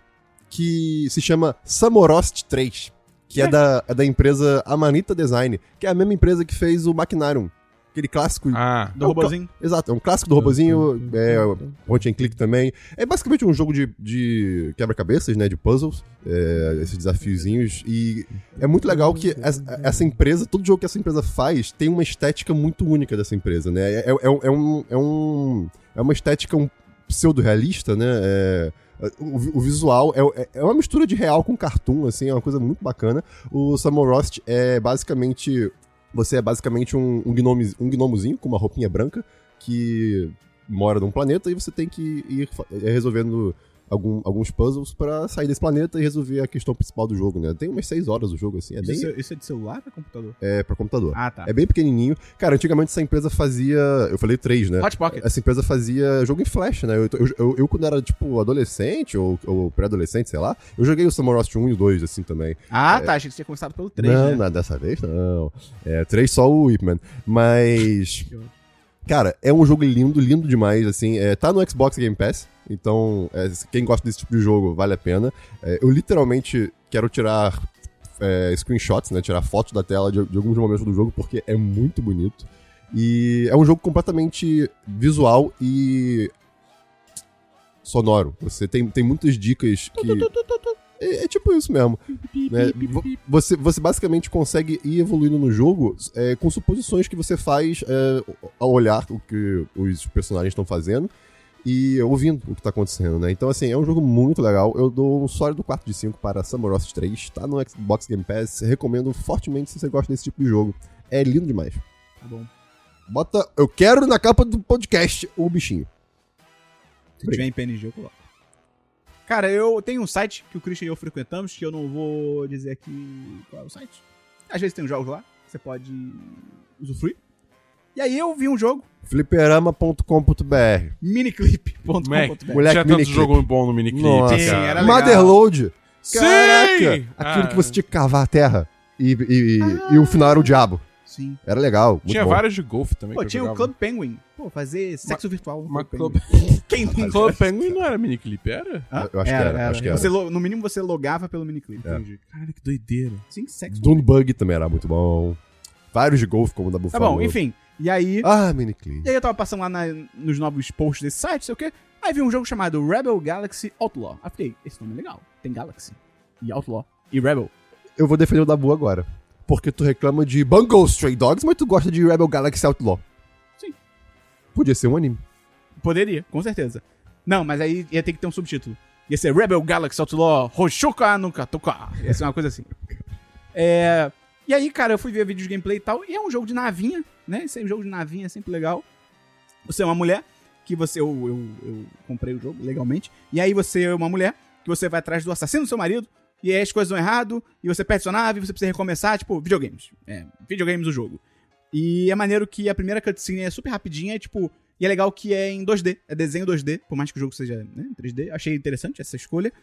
que se chama Samorost 3. Que é, da, é da empresa Amanita Design, que é a mesma empresa que fez o Machinarium. Aquele clássico. Ah. Do É o robozinho. Exato, é um clássico do robozinho, é, point and click também. É basicamente um jogo de, de quebra-cabeças, né, de puzzles, é, esses desafiozinhos, e é muito legal que essa, essa empresa, todo jogo que essa empresa faz, tem uma estética muito única dessa empresa, né, é, é, é um, é, um, é, um, é uma estética um pseudo-realista, né, é, o, o visual é, é- é uma mistura de real com cartoon, assim, é uma coisa muito bacana. O Samuel Rost é basicamente você é basicamente um, um, gnome, um gnomozinho com uma roupinha branca que mora num planeta e você tem que ir eh, resolvendo algum- alguns puzzles pra sair desse planeta e resolver a questão principal do jogo, né? Tem umas 6 horas o jogo, assim, é bem... Isso, isso é de celular ou é computador? É pra computador. Ah, tá. É bem pequenininho. Cara, antigamente essa empresa fazia... Eu falei 3, né? Hot Pocket. Essa empresa fazia jogo em flash, né? Eu, eu, eu- eu, quando era, tipo, adolescente ou, ou pré-adolescente, sei lá, eu joguei o Samurai Rost 1 e o 2, assim, também. Ah, tá. Achei que você tinha começado pelo 3, não, né? não, dessa vez não. É, três só o Whipman. Mas. Cara, é um jogo lindo, lindo demais, assim. É, tá no Xbox Game Pass, então é, quem gosta desse tipo de jogo vale a pena. É, eu literalmente quero tirar é, screenshots, né? Tirar fotos da tela de, de alguns momentos do jogo, porque é muito bonito. E é um jogo completamente visual e sonoro. Você tem, tem muitas dicas que. É, é tipo isso mesmo. né? Vo- Você, você basicamente consegue ir evoluindo no jogo é, com suposições que você faz é, ao olhar o que os personagens estão fazendo e ouvindo o que tá acontecendo, né? Então, assim, é um jogo muito legal. Eu dou um sólido 4 de 5 para Samurai Ross 3. Tá no Xbox Game Pass. Recomendo fortemente se você gosta desse tipo de jogo. É lindo demais. Tá bom. Bota. Eu quero na capa do podcast o bichinho. Se tiver em PNG, eu coloco. Cara, eu tenho um site que o Christian e eu frequentamos, que eu não vou dizer aqui qual é o site. Às vezes tem uns jogos lá, você pode usufruir. E aí eu vi um jogo, fliperama.com.br miniclip.com.br. Moleque, Moleque, tinha tanto miniclip. jogo bom no miniclip, Nossa. Sim, cara. era legal. Motherload. Sim! Caraca! Aquilo Ah. que você tinha que cavar a terra. E, e, e- e o final era o diabo. Sim. Era legal. muito Tinha bom. vários de golfe também. Pô, tinha o. Club Penguin. Pô, fazer sexo virtual. no Mas Club. Quem nunca? Club Penguin não era miniclip, era? Hã? Eu acho que era, acho que era. Você no mínimo você logava pelo miniclip. É. Entendi. Caralho, que doideira. Sim, sexo. Dunebug também era muito bom. Vários de golfe, como o da Tá Buffalo. bom, enfim. E aí... Ah, miniclip. E aí eu tava passando lá na- nos novos posts desse site, sei o quê. Aí vi um jogo chamado Rebel Galaxy Outlaw. Aí fiquei, esse nome é legal. Tem Galaxy. E Outlaw. E Rebel. Eu vou defender o Dabu agora. Porque tu reclama de Bungo Stray Dogs, mas tu gosta de Rebel Galaxy Outlaw. Sim. Podia ser um anime. Poderia, com certeza. Não, mas aí ia ter que ter um subtítulo. Ia ser Rebel Galaxy Outlaw Hoshoka no Katoka. Ia ser uma coisa assim. É... E aí, cara, eu fui ver vídeos de gameplay e tal. E é um jogo de navinha, né? Esse é um jogo de navinha, é sempre legal. Você é uma mulher, que você. Eu, eu, eu comprei o jogo legalmente. E aí você é uma mulher, que você vai atrás do assassino do seu marido. E aí as coisas dão errado, e você perde sua nave, você precisa recomeçar, tipo, videogames. É, videogames o jogo. E é maneiro que a primeira cutscene é super rapidinha, é tipo. E é legal que é em 2D, é desenho 2D, por mais que o jogo seja né, em 3D. Achei interessante essa escolha.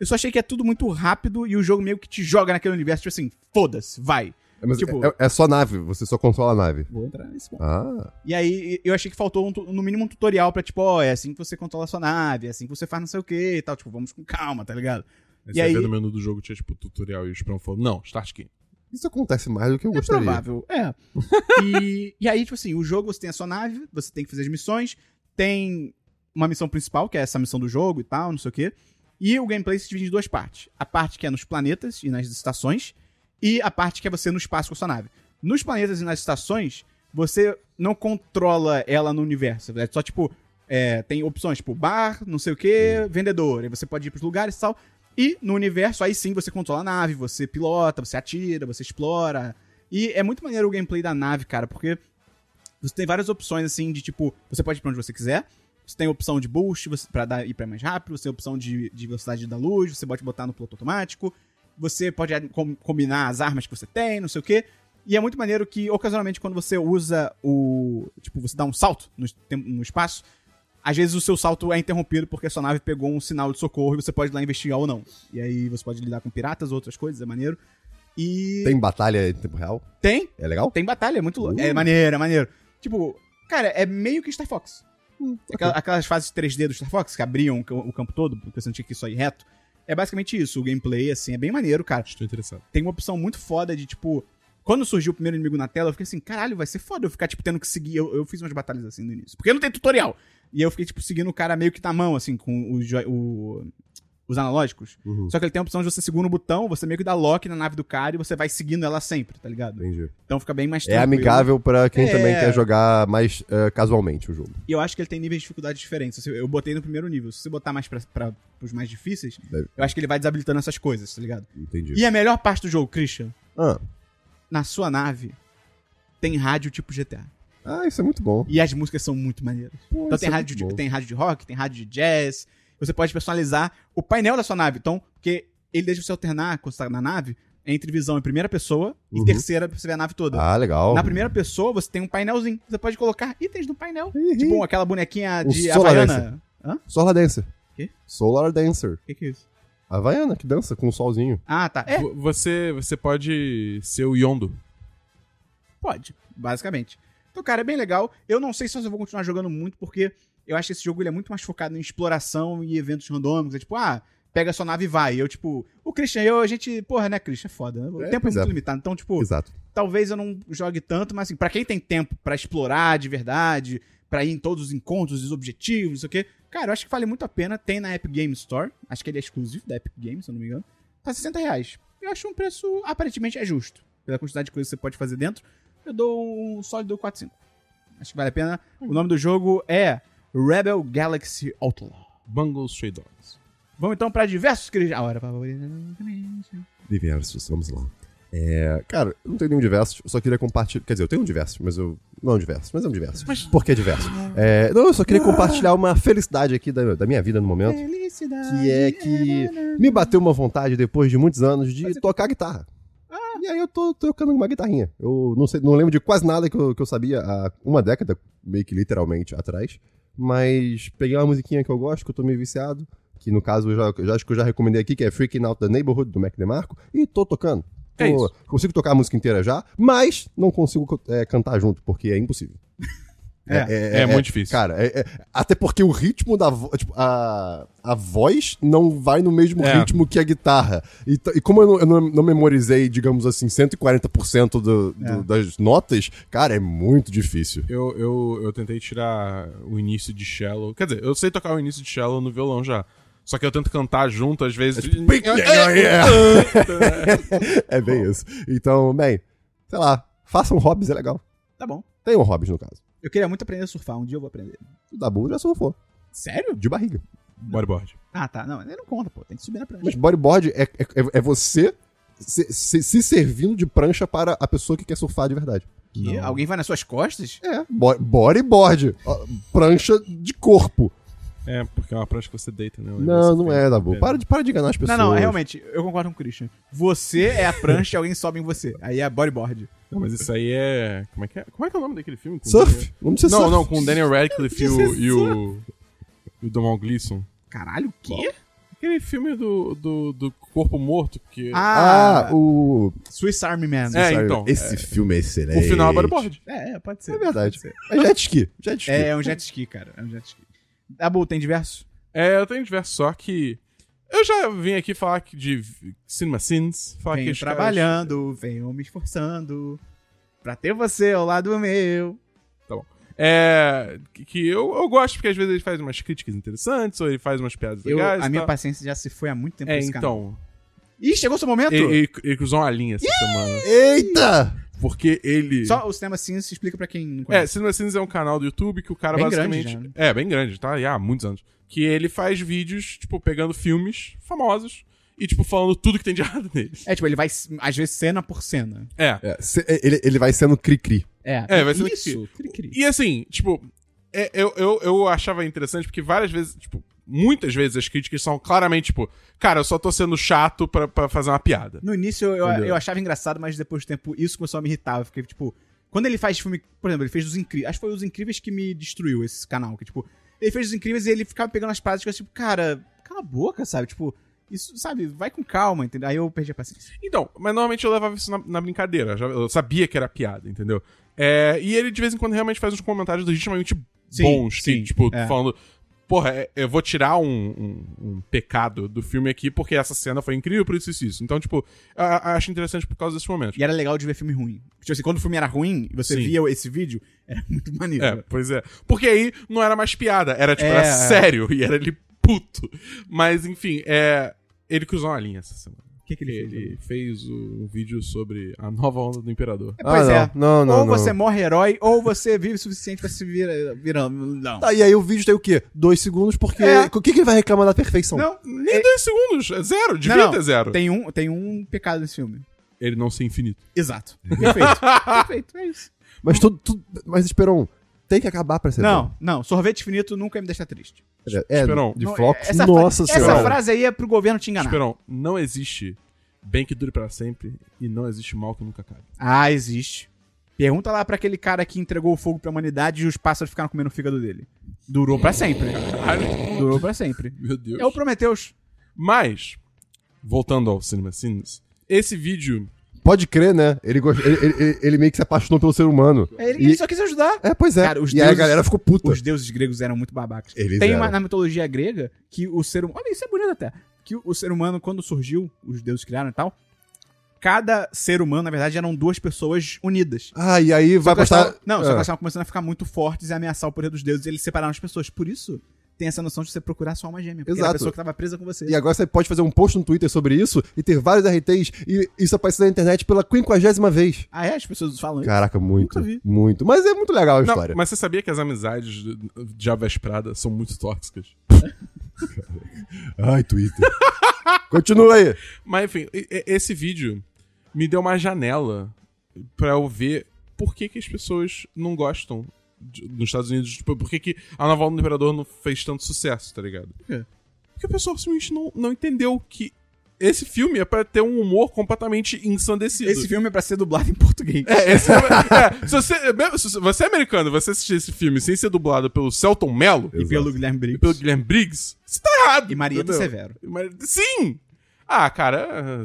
Eu só achei que é tudo muito rápido e o jogo meio que te joga naquele universo, tipo assim, foda-se, vai. É, Tipo- é, é só nave, você só controla a nave. Vou entrar nesse ponto. Ah, E aí eu achei que faltou um no mínimo um tutorial pra, tipo, ó, é assim que você controla a sua nave, é assim que você faz não sei o que e tal. Tipo, vamos com calma, tá ligado? Aí E você aí- vê no menu do jogo, tinha tipo tutorial e o Sprão falou, não, start aqui. isso acontece mais do que eu É gostaria. provável, é. e, e aí, tipo assim, o jogo você tem a sua nave, você tem que fazer as missões, tem uma missão principal, que é essa missão do jogo e tal, não sei o quê. E o gameplay se divide em duas partes. A parte que é nos planetas e nas estações, e a parte que é você no espaço com a sua nave. Nos planetas e nas estações, você não controla ela no universo. É só, tipo, é, tem opções, tipo, bar, não sei o que, vendedor. Aí você pode ir pros lugares e tal. E no universo, aí sim, você controla a nave, você pilota, você atira, você explora. E é muito maneiro o gameplay da nave, cara, porque você tem várias opções, assim, de tipo, você pode ir pra onde você quiser. Você tem opção de boost você, pra dar, ir pra mais rápido, você tem opção de, de velocidade da luz, você pode botar no piloto automático, você pode com- combinar as armas que você tem, não sei o quê. E é muito maneiro que, ocasionalmente, quando você usa o. Tipo, você dá um salto no, no espaço, às vezes o seu salto é interrompido porque a sua nave pegou um sinal de socorro e você pode ir lá investigar ou não. E aí você pode lidar com piratas, outras coisas, é maneiro. E. Tem batalha em tempo real? Tem, É legal? tem batalha, é muito louco. Uh. É maneiro, é maneiro. Tipo, cara, é meio que Star Fox. Aquela- Aquelas fases 3D do Star Fox que abriam o campo todo, porque você não tinha que só ir reto. É basicamente isso. O gameplay, assim, é bem maneiro, cara. Estou interessado. Tem uma opção muito foda de, tipo, Quando surgiu o primeiro inimigo na tela, eu fiquei assim, caralho, vai ser foda eu ficar, tipo, tendo que seguir. Eu, eu fiz umas batalhas assim no início. Porque não tem tutorial. E eu fiquei, tipo, seguindo o cara meio que na mão, assim, com o, o- os analógicos. Uhum. Só que ele tem a opção de você segurar no botão, você meio que dá lock na nave do cara e você vai seguindo ela sempre, tá ligado? Entendi. Então fica bem mais É tranquilo. amigável pra quem É. também quer jogar mais eh, casualmente o jogo. E eu acho que ele tem níveis de dificuldade diferentes. Eu botei no primeiro nível. Se você botar mais pra, pros mais difíceis, Deve- eu acho que ele vai desabilitando essas coisas, tá ligado? Entendi. E a melhor parte do jogo, Christian, Ah. Na sua nave tem rádio tipo GTA. ah, isso é muito bom. E as músicas são muito maneiras. Pô, Então tem é rádio, de, tem rádio de rock, tem rádio de jazz. Você pode personalizar o painel da sua nave. Então, porque ele deixa você alternar, quando você tá na nave, entre visão em primeira pessoa e Uhum. terceira pra você ver a nave toda. Ah, legal. Na primeira pessoa, você tem um painelzinho. Você pode colocar itens no painel. Ih, Tipo aquela bonequinha de Solar Havaiana. Hã? Solar Dancer. Quê? Solar Dancer. O que, que é isso? A Havaiana, que dança com o solzinho. Ah, tá. É, Vo- Você, você pode ser o Yondo. pode, basicamente. Então, cara, é bem legal. Eu não sei se eu vou continuar jogando muito, porque eu acho que esse jogo ele é muito mais focado em exploração e eventos randômicos. É tipo, ah, pega a sua nave e vai. E eu, tipo, o Christian e eu, a gente, porra, né, Christian? É foda. O É, tempo é pois muito é. limitado. Então, tipo, Exato. talvez eu não jogue tanto, mas assim, pra quem tem tempo pra explorar de verdade, pra ir em todos os encontros, os objetivos, não sei o quê, cara, eu acho que vale muito a pena. Tem na Epic Game Store, acho que ele é exclusivo da Epic Games, se eu não me engano. Tá 60 reais. Eu acho um preço, aparentemente, é justo. Pela quantidade de coisas que você pode fazer dentro, eu dou um sólido 4.5. Acho que vale a pena. O nome do jogo é Rebel Galaxy Outlaw. Bungle Stray Dogs. Vamos então pra diversos A hora favorita. Diversos, vamos lá. É, cara, eu não tenho nenhum diversos, eu só queria compartilhar. Quer dizer, eu tenho um diverso, mas eu. Não é um diverso, mas é um diverso. Por que diverso? É, não, eu só queria compartilhar uma felicidade aqui da, da minha vida no momento. Felicidade. Que é que me bateu uma vontade, depois de muitos anos, de tocar guitarra. E aí eu tô tocando uma guitarrinha. Eu não sei, não lembro de quase nada que eu, que eu sabia há uma década, meio que literalmente atrás. Mas peguei uma musiquinha que eu gosto, que eu tô meio viciado. Que no caso eu já, eu já acho que eu já recomendei aqui, que é Freaking Out the Neighborhood, do Mac DeMarco. E tô tocando. É. Consigo tocar a música inteira já, mas não consigo é, cantar junto, porque é impossível. É. É muito difícil. Cara, é- é- até porque o ritmo da voz. Tipo, a, a voz não vai no mesmo É. ritmo que a guitarra. E, e como eu, não, eu não- não memorizei, digamos assim, 140% do, do- É. das notas, cara, é muito difícil. Eu, eu, eu tentei tirar o início de Shallow. Quer dizer, eu sei tocar o início de Shallow no violão já. Só que eu tento cantar junto, às vezes. É bem isso. Então, bem, sei lá, façam hobbies, é legal. Tá bom. Tenham hobbies, no caso. Eu queria muito aprender a surfar. Um dia eu vou aprender. O Dabu já surfou. Sério? De barriga. Bodyboard. Ah, tá. Não, ele não conta, pô. Tem que subir na prancha. Mas bodyboard é, é, é você se, se- se servindo de prancha para a pessoa que quer surfar de verdade. Que? Alguém vai nas suas costas? É, bo- bodyboard. Prancha de corpo. É, porque é uma prancha que você deita, né? Não, não é, Dabu. Para de, para de enganar as pessoas. Não, não, realmente, eu concordo com o Christian. Você é a prancha e alguém sobe em você. Aí é bodyboard. Não, mas isso aí é. Como é que é? Como é que é o nome daquele filme? Com Surf? Não precisa Não, surf. não, com o Daniel Radcliffe e o, e o. e o Domhnall Gleeson. Caralho, o quê? Aquele filme do, do, do corpo morto que. Ah, o. Swiss Army Man. É, então, Esse filme é excelente. o final é bodyboard. É, é, pode ser. É verdade. Ser. É jet ski. Jet ski. É, é um jet ski, cara. É um jet ski. Dabu, tem diversos? É, eu tenho diversos, só que. Eu já vim aqui falar que de Cinema Sins. Falar que Venho os caras- trabalhando, venho me esforçando pra ter você ao lado meu. É. Que eu, eu gosto, porque às vezes ele faz umas críticas interessantes, ou ele faz umas piadas Eu- legais. a minha tal. paciência já se foi há muito tempo É, nesse canal. então. Ih, chegou seu momento? Ele, ele, ele cruzou uma linha essa semana. Eita! Porque ele. Só o cinema sim se explica pra quem não É, conhece. Cinema Sins é um canal do YouTube que o cara Bem basicamente. grande né? É, bem grande, tá? E há muitos anos. Que ele faz vídeos, tipo, pegando filmes famosos e, tipo, falando tudo que tem de errado neles. É, tipo, ele vai, às vezes, cena por cena. É. É, se- ele, ele vai sendo cri-cri. É, É, vai ser isso. Cri-cri. E assim, tipo, é, eu, eu, eu achava interessante porque várias vezes, tipo, muitas vezes as críticas são claramente, tipo, cara, eu só tô sendo chato pra, pra fazer uma piada. No início eu, Entendeu? eu achava engraçado, mas depois do tempo isso começou a me irritar. Eu fiquei, tipo, quando ele faz filme, por exemplo, ele fez os incríveis. Acho que foi os incríveis que me destruiu esse canal. Que, tipo, ele fez os incríveis e ele ficava pegando as práticas, tipo, cara, cala a boca, sabe? Tipo, isso, sabe, vai com calma, entendeu? Aí eu perdi a paciência. Então, mas normalmente eu levava isso na, na brincadeira. já- Eu sabia que era piada, entendeu? É, e ele de vez em quando realmente faz uns comentários legitimamente Sim, bons, que, sim, tipo, é. falando. Porra, é- eu vou tirar um, um- um pecado do filme aqui porque essa cena foi incrível, por isso isso, isso. Então, tipo, eu, acho interessante por causa desses momentos. E era legal de ver filme ruim. Tipo assim, quando o filme era ruim e você Sim. via esse vídeo, era muito maneiro. É, pois é. Porque aí não era mais piada, era tipo, É, era é. sério e era ele puto. Mas, enfim, é. Ele cruzou uma linha essa semana. Que, que ele, fez? Ele fez um vídeo sobre a nova onda do Imperador. É, pois Ah, é. não, não, ou não. você morre herói, ou você vive o suficiente pra se virar. virando. Não. Tá, e aí o vídeo tem o quê? Dois segundos, porque. É. O que, que ele vai reclamar da perfeição? Não, Nem dois segundos, é zero, devia não, não. ter zero. Tem um, tem um pecado nesse filme. Ele não ser infinito. Exato. Perfeito. Perfeito, é isso. Mas tudo. tudo mas Esperon, tem que acabar pra ser Não, não. Sorvete infinito nunca me deixa triste. bom. É, Esperon. de Não, Fox. essa Nossa fra- senhora. Essa frase aí é pro governo te enganar. Esperão, não existe bem que dure pra sempre e não existe mal que nunca acabe. Ah, existe. Pergunta lá pra aquele cara que entregou o fogo pra humanidade e os pássaros ficaram comendo o fígado dele. Durou pra sempre. Durou pra sempre. Meu Deus. É o Prometheus. Mas, voltando ao Cinema Sins, esse vídeo. Pode crer, né? Ele, ele, ele- ele- meio que se apaixonou pelo ser humano. Ele, E- ele só quis ajudar. É, pois é. Cara, os e aí a deuses- galera ficou puta. Os deuses gregos eram muito babacas. Eles Tem uma, na mitologia grega que o ser humano. Olha, isso é bonito até. Que o ser humano, quando surgiu, os deuses criaram e tal. Cada ser humano, na verdade, eram duas pessoas unidas. Ah, e aí vai Só postar. tavam- Não, só que Ah. elas estavam começando a ficar muito fortes e ameaçar o poder dos deuses e eles separaram as pessoas. Por isso, tem essa noção de você procurar sua alma gêmea. Porque era a Exato. pessoa que tava presa com você. E agora você pode fazer um post no Twitter sobre isso e ter vários RTs e isso aparecer na internet pela quinquagésima vez. Ah, é? As pessoas falam isso? Caraca, muito. Nunca vi. Muito. Mas é muito legal a Não, história. mas você sabia que as amizades de- Avesprada são muito tóxicas? Ai, Twitter. Continua aí. Mas enfim, esse vídeo me deu uma janela pra eu ver por que, que as pessoas não gostam nos Estados Unidos. Tipo, por que, que a nova onda do Imperador não fez tanto sucesso, tá ligado? quê? Porque o pessoal simplesmente não, não entendeu que esse filme é pra ter um humor completamente ensandecido. Esse filme é pra ser dublado em português. É, esse filme- é, se você, mesmo se você é americano e você assistir esse filme sem ser dublado pelo Celton Mello E pelo Guilherme e Briggs. pelo Guilherme Briggs, você tá errado. E Maria do? Severo. E Sim! Ah, cara.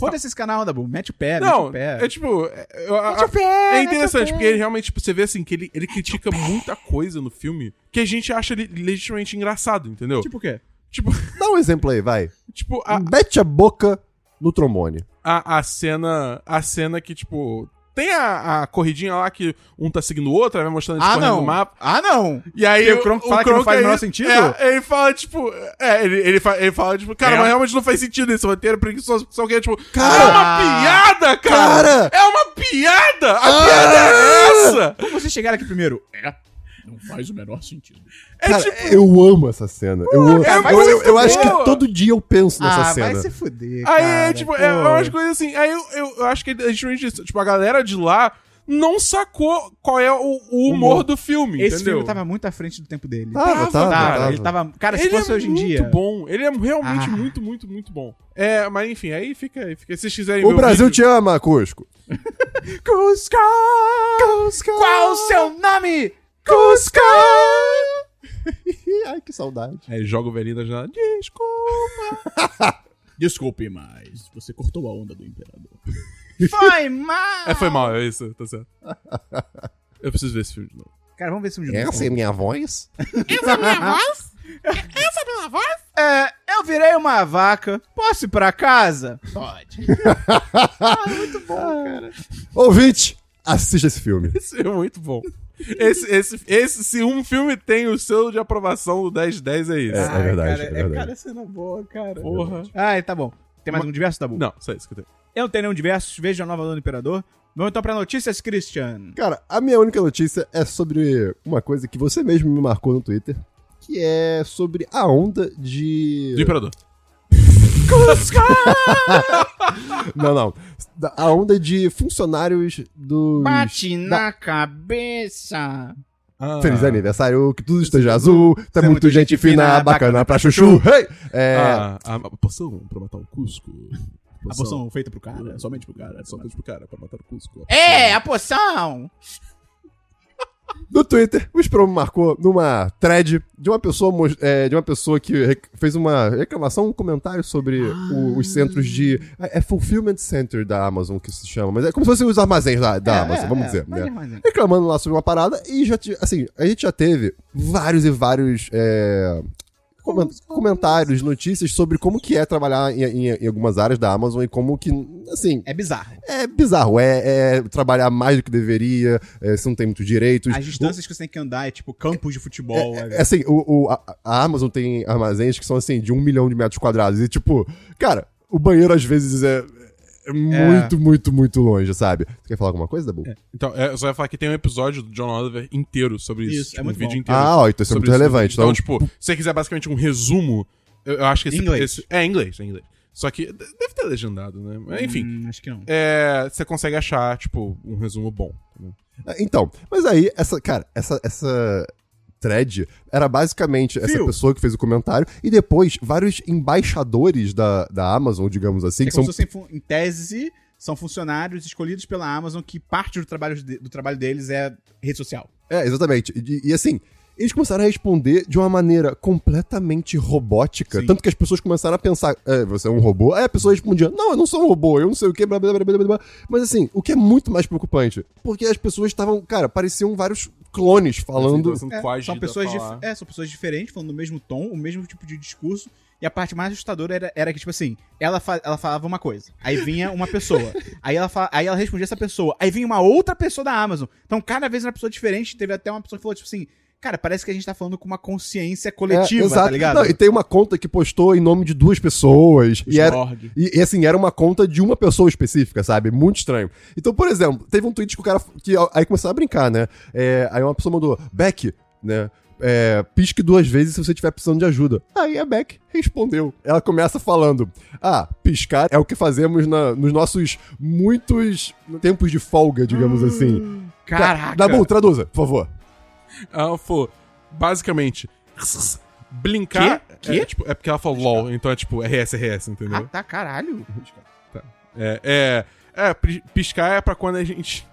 Foda-se esse canal, Dabu. Mete o pé, Não, mete o pé. é tipo. É, eu- a- Mete o pé, é interessante, mete o porque ele realmente, tipo, você vê assim, que ele, ele critica muita coisa no filme que a gente acha le- legitimamente engraçado, entendeu? Tipo o quê? Tipo, Dá um exemplo aí, vai. tipo a, Mete a boca no trombone. a, a cena. A cena que, tipo. Tem a, a corridinha lá que um tá seguindo o outro, aí vai mostrando eles Ah, correndo não. no mapa. Ah, não. E aí E o Kronk fala que não faz o menor sentido? É, ele fala, tipo. É, ele, ele, fa- ele fala, tipo, cara, É. mas realmente não faz sentido esse roteiro, preguiçoso, só que é, tipo, Cara! é uma piada, cara! Cara! É uma piada! A Ah! piada é essa! Como vocês chegaram aqui primeiro? É. Não faz o menor sentido. É Cara, tipo. eu amo essa cena. Eu, amo- cara, eu, eu- eu acho que todo dia eu penso nessa ah, cena. vai se fuder, Aí cara. é, tipo, pô. é umas coisas assim. Aí eu, eu, eu acho que é justamente isso. Tipo, a galera de lá não sacou qual é o, o humor, Humor. do filme. Esse entendeu? filme tava muito à frente do tempo dele. Tava, Tava, tava, Tava, tava. ele tava... Cara, se Ele fosse é hoje em muito dia... bom. Ele é realmente Ah. muito, muito, muito bom. É, mas enfim, aí fica. fica se vocês quiserem O Brasil vídeo- te ama, Cusco. Cusco! Cusco! Qual o seu nome? Cusco! Ai, que saudade. Aí joga o velhinho da janela. Desculpa. Desculpe, mas você cortou a onda do imperador. Foi mal! É, foi mal, é isso, tá certo. Eu preciso ver esse filme de novo. Cara, vamos ver esse filme de novo. Essa é minha voz? É, eu virei uma vaca. Posso ir pra casa? Pode. Ouvinte, assista esse filme. Esse é muito bom. Esse, esse, esse, se um filme tem o selo de aprovação do 10 de 10, é isso. É. Ai, verdade, cara, é verdade. cara cena boa, cara. Porra. Ai, tá bom. Tem mais algum diverso, Dabu? Não, só isso que eu tenho. Eu não tenho nenhum diverso. Veja a nova do Imperador. Vamos então pra notícias, Christian. Cara, a minha única notícia é sobre uma coisa que você mesmo me marcou no Twitter, que é sobre a onda de... Do Imperador. Não, não. A onda de funcionários dos... Bate da- na cabeça. Ah. Feliz aniversário, que tudo esteja azul, tá Tem muito muita gente gente fina, fina, bacana pra chuchu. Hey! É, Ah, a, a poção pra matar o Cusco. A poção feita pro cara, somente pro cara. Só pro cara, pra matar o Cusco. É, a poção! No Twitter, o Esperon me marcou numa thread de uma pessoa, é, de uma pessoa que fez uma reclamação, um comentário sobre o- os centros de. É, é Fulfillment Center da Amazon que se chama, mas é como se fossem os armazéns da, da É, Amazon, é, vamos dizer. né? é armazém. reclamando lá sobre uma parada e já assim, a gente já teve vários e vários é, comentários, notícias sobre como que é trabalhar em, em- em algumas áreas da Amazon e como que, assim, É bizarro. é bizarro, é, é trabalhar mais do que deveria, é, você não tem muitos direitos. As distâncias que você tem que andar é tipo campos de futebol. É, é- é assim, o, o- a, a Amazon tem armazéns que são assim, de um milhão de metros quadrados. E tipo, cara, o banheiro às vezes é, é muito, muito, muito longe, sabe? Você quer falar alguma coisa, Dabu? Então, é, eu só ia falar que tem um episódio do John Oliver inteiro sobre isso. Isso, tipo, é um muito vídeo bom. inteiro. Ah, ó, então isso é muito relevante. Então, Então, tipo, se você quiser basicamente um resumo, eu, eu acho que esse, Inglês. esse- É, em inglês, é em inglês. Só que de- deve ter legendado, né? Mas, enfim, Hum, acho que não. é, você consegue achar, tipo, um resumo bom. né? Então, mas aí, essa, cara, essa, essa thread era basicamente essa pessoa que fez o comentário e depois vários embaixadores da, da Amazon, digamos assim, É que como são se fossem, em tese, são funcionários escolhidos pela Amazon que parte do trabalho, de- do trabalho deles é rede social. É, exatamente. E, e, assim, eles começaram a responder de uma maneira completamente robótica. Sim. Tanto que as pessoas começaram a pensar, é, você é um robô? Aí a pessoa respondia, não, eu não sou um robô, eu não sei o que, blá, blá, blá, blá, blá. Mas assim, o que é muito mais preocupante, porque as pessoas estavam, cara, pareciam vários clones falando. É, são, pessoas é, são pessoas diferentes, falando o mesmo tom, o mesmo tipo de discurso. E a parte mais assustadora era, era que, tipo assim, ela, fa- ela falava uma coisa, aí vinha uma pessoa, aí ela, aí ela respondia essa pessoa, aí vinha uma outra pessoa da Amazon. Então, cada vez era uma pessoa diferente, teve até uma pessoa que falou, tipo assim, cara, parece que a gente tá falando com uma consciência coletiva, É, exato. tá ligado? Não, e tem uma conta que postou em nome de duas pessoas. E, era, e, e, assim, era uma conta de uma pessoa específica, sabe? Muito estranho. Então, por exemplo, teve um tweet que o cara. que Aí começou a brincar, né? É, aí uma pessoa mandou, Beck, né? É, pisque duas vezes se você estiver precisando de ajuda. Aí a Beck respondeu. Ela começa falando: Ah, piscar é o que fazemos na- nos nossos muitos tempos de folga, digamos assim. Caraca! Dabu, traduza, por favor. Ela falou, basicamente, blincar. Quê? É, tipo, é porque ela falou LOL, então é tipo RS, RS, entendeu? Ah, tá, caralho. É, é, é, pi- piscar é pra quando a gente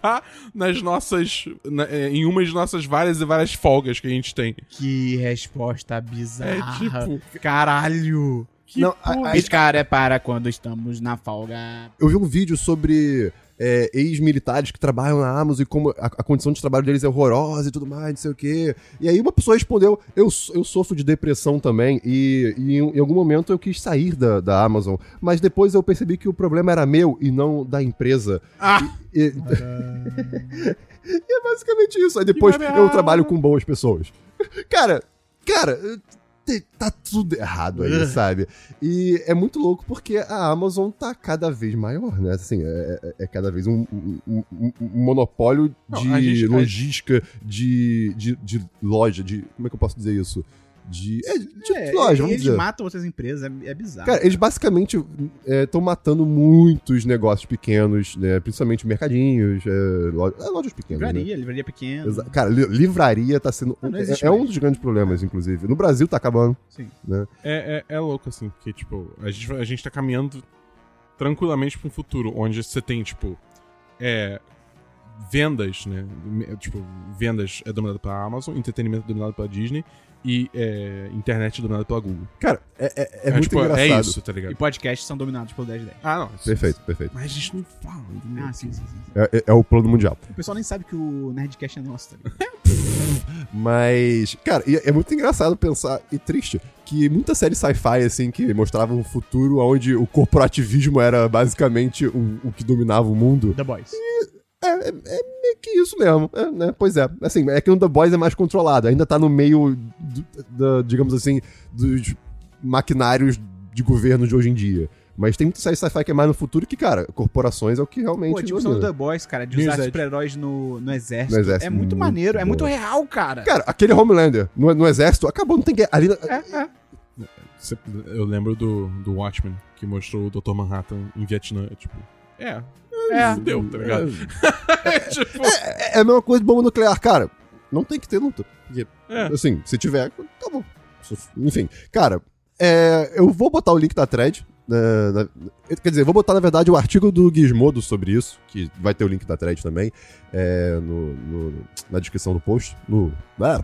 tá nas nossas. na- é, em uma de nossas várias e várias folgas que a gente tem. Que resposta bizarra. É tipo. Caralho. Não, a- a- Piscar é para quando estamos na folga. Eu vi um vídeo sobre é, ex-militares que trabalham na Amazon e como a, a condição de trabalho deles é horrorosa e tudo mais, não sei o quê. E aí uma pessoa respondeu: Eu, eu sofro de depressão também, e, e em, em algum momento eu quis sair da, da Amazon, mas depois eu percebi que o problema era meu e não da empresa. Ah! E, e- E é basicamente isso. Aí depois eu trabalho com boas pessoas. Cara, cara. Tá tudo errado aí, sabe? E é muito louco porque a Amazon tá cada vez maior, né? Assim, é, é- é cada vez um, um- um- monopólio Não, de gente- a- logística, de, de, de loja, de. Como é que eu posso dizer isso? De. É, de É, loja, vamos eles dizer. matam outras empresas, é, é bizarro. Cara, eles basicamente estão matando muitos negócios pequenos, né? Principalmente mercadinhos, é, lo- é, lojas pequenas. né? livraria, livraria pequena. Exa- Cara, li- livraria tá sendo. Não, não é- é, um dos grandes problemas, inclusive. No Brasil tá acabando. Sim. Né? É, é, é louco, assim, porque, tipo, a gente, a gente tá caminhando tranquilamente pra um futuro onde você tem, tipo, é, vendas, né? Tipo, vendas é dominado pela Amazon, entretenimento é dominado pela Disney e é, internet é dominado pela Google. Cara, é, é- é muito tipo, engraçado. é isso, tá E ligado? podcasts são dominados pelo 1010. Ah, não. isso- Perfeito, perfeito. Mas a gente não fala, entendeu? Ah, sim, sim, sim. É, é- é o plano mundial. O pessoal nem sabe que o Nerdcast é nosso, tá ligado? Mas, cara, e é é muito engraçado pensar, e triste, que muita série sci-fi, assim, que mostrava um futuro onde o corporativismo era basicamente o, o que dominava o mundo. The Boys. É, é, é meio que isso mesmo, é, né? Pois é. Assim, é que no The Boys é mais controlado, ainda tá no meio, do- da, digamos assim, dos maquinários de governo de hoje em dia. Mas tem muita série sci-fi que é mais no futuro que, cara, corporações é o que realmente. Pô, a discussão do domina. The Boys, cara, de usar super-heróis no, no exército. No exército, É muito, muito maneiro, é boa. muito real, cara. Cara, aquele Homelander no, no exército acabou, não tem guerra. Ali, É, é. Eu lembro do, do Watchmen, que mostrou o Dr. Manhattan em Vietnã. é Tipo, é, É. fudeu, tá ligado? tipo, É, é a mesma coisa de bomba nuclear, cara. Não tem que ter luta. Porque, É. Assim, se tiver, tá bom. Enfim, cara, é, eu vou botar o link da thread na- na- quer dizer, vou botar, na verdade, o artigo do Gizmodo sobre isso, que vai ter o link da thread também, é, no, no- na descrição do post. No, ah,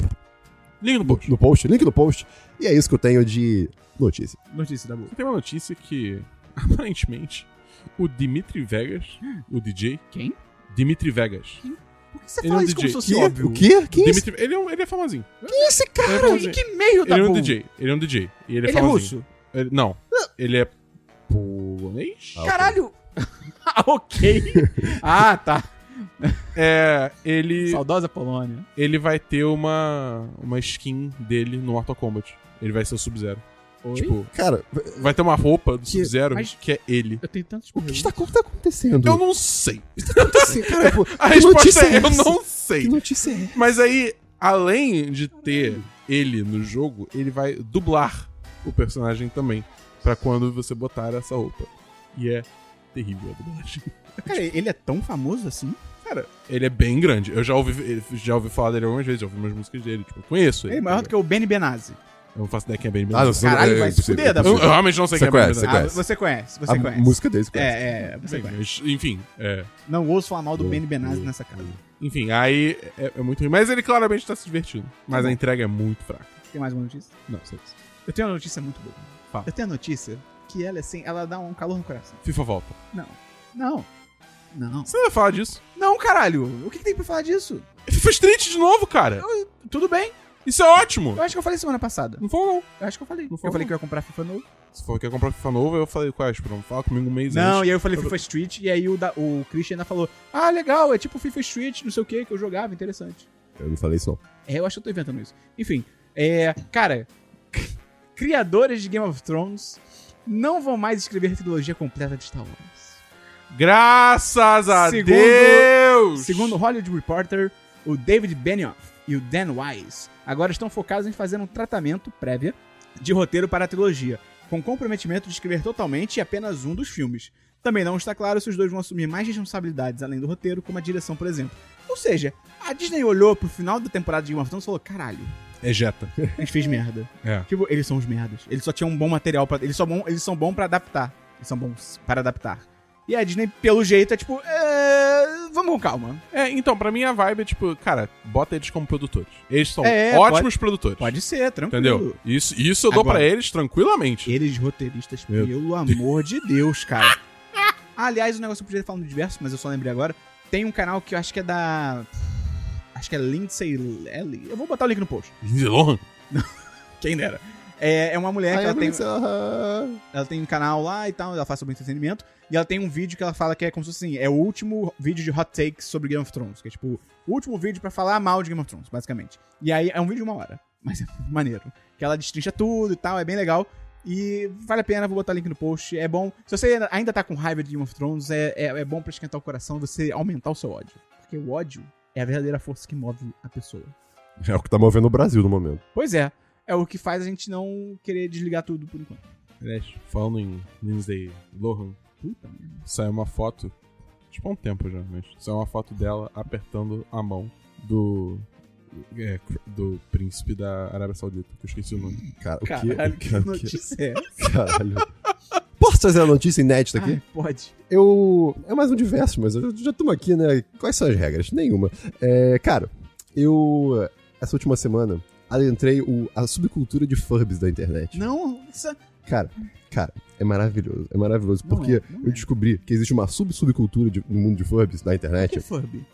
Link no no, post. no post, link no post. E é isso que eu tenho de notícia. Notícia da boa. Tem uma notícia que, aparentemente, o Dimitri Vegas, o DJ... Quem? Dimitri Vegas. Por que você Ele fala é um isso como DJ. se fosse Que? óbvio? O quê? Quem é Dimitri, ele, é um- ele é famosinho. quem é esse Ele é cara? Em que meio da Ele é um? DJ. Ele é um DJ. E ele é Ele é famosinho. russo? Ele- não. Ele é polonês? Caralho! Ah, ok. ah, tá. É, ele, Saudosa Polônia. ele vai ter uma, uma skin dele no Mortal Kombat. Ele vai ser o Sub-Zero. Tipo, Cara, vai ter uma roupa do Que- Sub-Zero que é ele. Eu tenho tantos o que está, o que está acontecendo? Eu não sei. Assim, cara, pô, A que resposta notícia é eu não Que sei. notícia é Mas aí, além de ter ele no jogo, ele vai dublar o personagem também. Pra quando você botar essa roupa. E é terrível a dublagem. Cara, ele é tão famoso assim? Cara, ele é bem grande. Eu já ouvi, já ouvi falar dele algumas vezes, já ouvi umas músicas dele. Tipo, eu conheço ele. Ele é maior do que o Benny Benazzi. Eu não faço ideia quem é bem Ah, não, Caralho, é vai se fuder, da eu, eu realmente não sei Você quem é conhece, Ben você Ah, Benazzi. você conhece, você A conhece. música dele, você conhece. É, é, você Bem, conhece. mas, enfim, é. Não ouço falar mal do Benny Benazzi nessa casa. Enfim, aí é, é muito ruim. Mas ele claramente tá se divertindo. Mas bom. a entrega é muito fraca. Tem mais uma notícia? Não, sei. Eu tenho uma notícia muito boa. Fala. Eu tenho a notícia que ela, assim, ela dá um calor no coração. FIFA volta. Não. Não. Não. Você vai falar disso? Não, caralho. O que, que tem pra falar disso? FIFA Street de novo, cara. Tudo bem. Isso é ótimo. Eu acho que eu falei semana passada. Não falou, não. Eu acho que eu falei. Não eu falou, falei não. que eu ia comprar FIFA novo. Se for que quer comprar FIFA novo, eu falei, qual é, tipo, não fala comigo um mês Não, antes. e aí eu falei FIFA Street, e aí o, da, o Christian ainda falou: Ah, legal, é tipo FIFA Street, não sei o que, que eu jogava, interessante. Eu não falei isso, não. É, eu acho que eu tô inventando isso. Enfim, é. Cara, criadores de Game of Thrones não vão mais escrever a trilogia completa de Star Wars. Graças a Segundo- Deus! Segundo o Hollywood Reporter, o David Benioff e o Dan Wise agora estão focados em fazer um tratamento prévia de roteiro para a trilogia, com comprometimento de escrever totalmente apenas um dos filmes. Também não está claro se os dois vão assumir mais responsabilidades além do roteiro, como a direção, por exemplo. Ou seja, a Disney olhou pro final da temporada de Game of Thrones e falou: caralho, Ejeta. a gente fez merda. É. Tipo, eles são os merdas. Eles só tinham um bom material para eles, só bom, eles são bons pra adaptar. Eles são bons para adaptar. E a Disney, pelo jeito, é tipo, é... vamos com calma. É, então, pra mim a vibe é tipo, cara, bota eles como produtores. Eles são É, ótimos produtores. Pode ser, tranquilo. Entendeu? Isso, isso eu dou Agora- pra eles tranquilamente. Eles roteiristas, Meu pelo amor de Deus, cara. Aliás, o negócio que eu podia falar no diverso, mas eu só lembrei agora. Tem um canal que eu acho que é da. Acho que é Lindsay Ellie. Eu vou botar o link no post. Lindsay Lohan? Quem dera. É, é uma mulher que ela tem, ela tem um canal lá e tal, ela faz sobre entretenimento. E ela tem um vídeo que ela fala que é como se fosse assim: é o último vídeo de hot takes sobre Game of Thrones. Que é tipo, o último vídeo pra falar mal de Game of Thrones, basicamente. E aí é um vídeo de uma hora. Mas é maneiro. Que ela destrincha tudo e tal, é bem legal. E vale a pena, vou botar o link no post. É bom. Se você ainda- ainda tá com raiva de Game of Thrones, é, é, é bom pra esquentar o coração você aumentar o seu ódio. Porque o ódio é a verdadeira força que move a pessoa. É o que tá movendo o Brasil no momento. Pois é. É o que faz a gente não querer desligar tudo por enquanto. Aliás, falando em Lindsay Lohan, Puta saiu uma foto, tipo há um tempo já, mas saiu uma foto dela apertando a mão do. é, do príncipe da Arábia Saudita, que eu esqueci o nome. Cara, o Caralho, quê? que O quê? notícia é essa? Caralho. Posso trazer a notícia inédita aqui? Ai, pode. Eu. É mais um diverso, mas eu já estamos aqui, né? Quais são as regras? Nenhuma. É, cara, eu. Essa última semana, adentrei o, a subcultura de Furbies da internet. Não, isso é- Cara, cara, é maravilhoso. É maravilhoso. Não porque é, eu é. descobri que existe uma sub-subcultura no mundo de Furbies na o internet. que é Furby?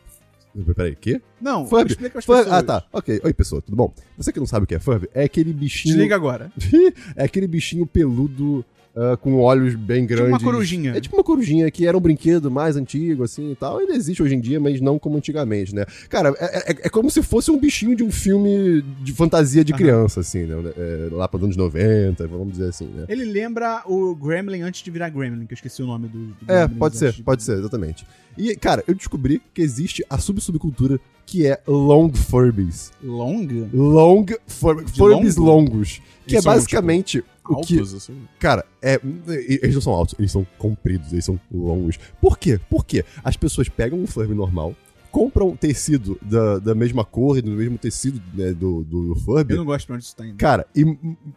Peraí, quê? Não, Furby. explica as Fur- pessoas. Ah, tá. Ok. Oi, pessoal, tudo bom? Você que não sabe o que é Furby, é aquele bichinho. Desliga agora. é aquele bichinho peludo ah, com olhos bem Tipo grandes. uma corujinha. É tipo uma corujinha, que era um brinquedo mais antigo, assim e tal. Ainda existe hoje em dia, mas não como antigamente, né? Cara, é, é- é como se fosse um bichinho de um filme de fantasia de Aham. criança, assim, né? É, lá para anos 90, vamos dizer assim, né? Ele lembra o Gremlin antes de virar Gremlin, que eu esqueci o nome do. do É, pode ser, de- pode ser, exatamente. E, cara, eu descobri que existe a sub-subcultura que é Long Furbies. Long? Long Fur Furbies longo? longos. Que Eles é são, basicamente o que. Altos, assim. Cara, é, eles não são altos, eles são compridos, eles são longos. Por quê? Porque as pessoas pegam um Furby normal, compram tecido da, da mesma cor e do mesmo tecido né, do, do Furby, Eu não gosto pra onde isso tá indo. cara, e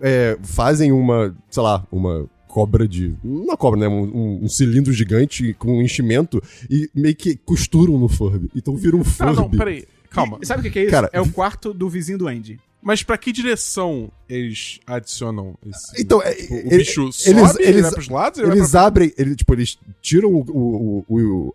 é, fazem uma, sei lá, uma cobra de. Uma cobra, né? Um, um- um cilindro gigante com um enchimento e meio que costuram no Furby. Então vira um Não, Furby. não, peraí. Calma. E sabe o que que é isso? Cara- é o quarto do vizinho do Andy. Mas pra que direção eles adicionam esse. Então, é- Tipo, o ele- bicho sobe, eles- ele eles- vai pros lados, ele Eles abrem, ele, tipo, eles tiram o- o- o-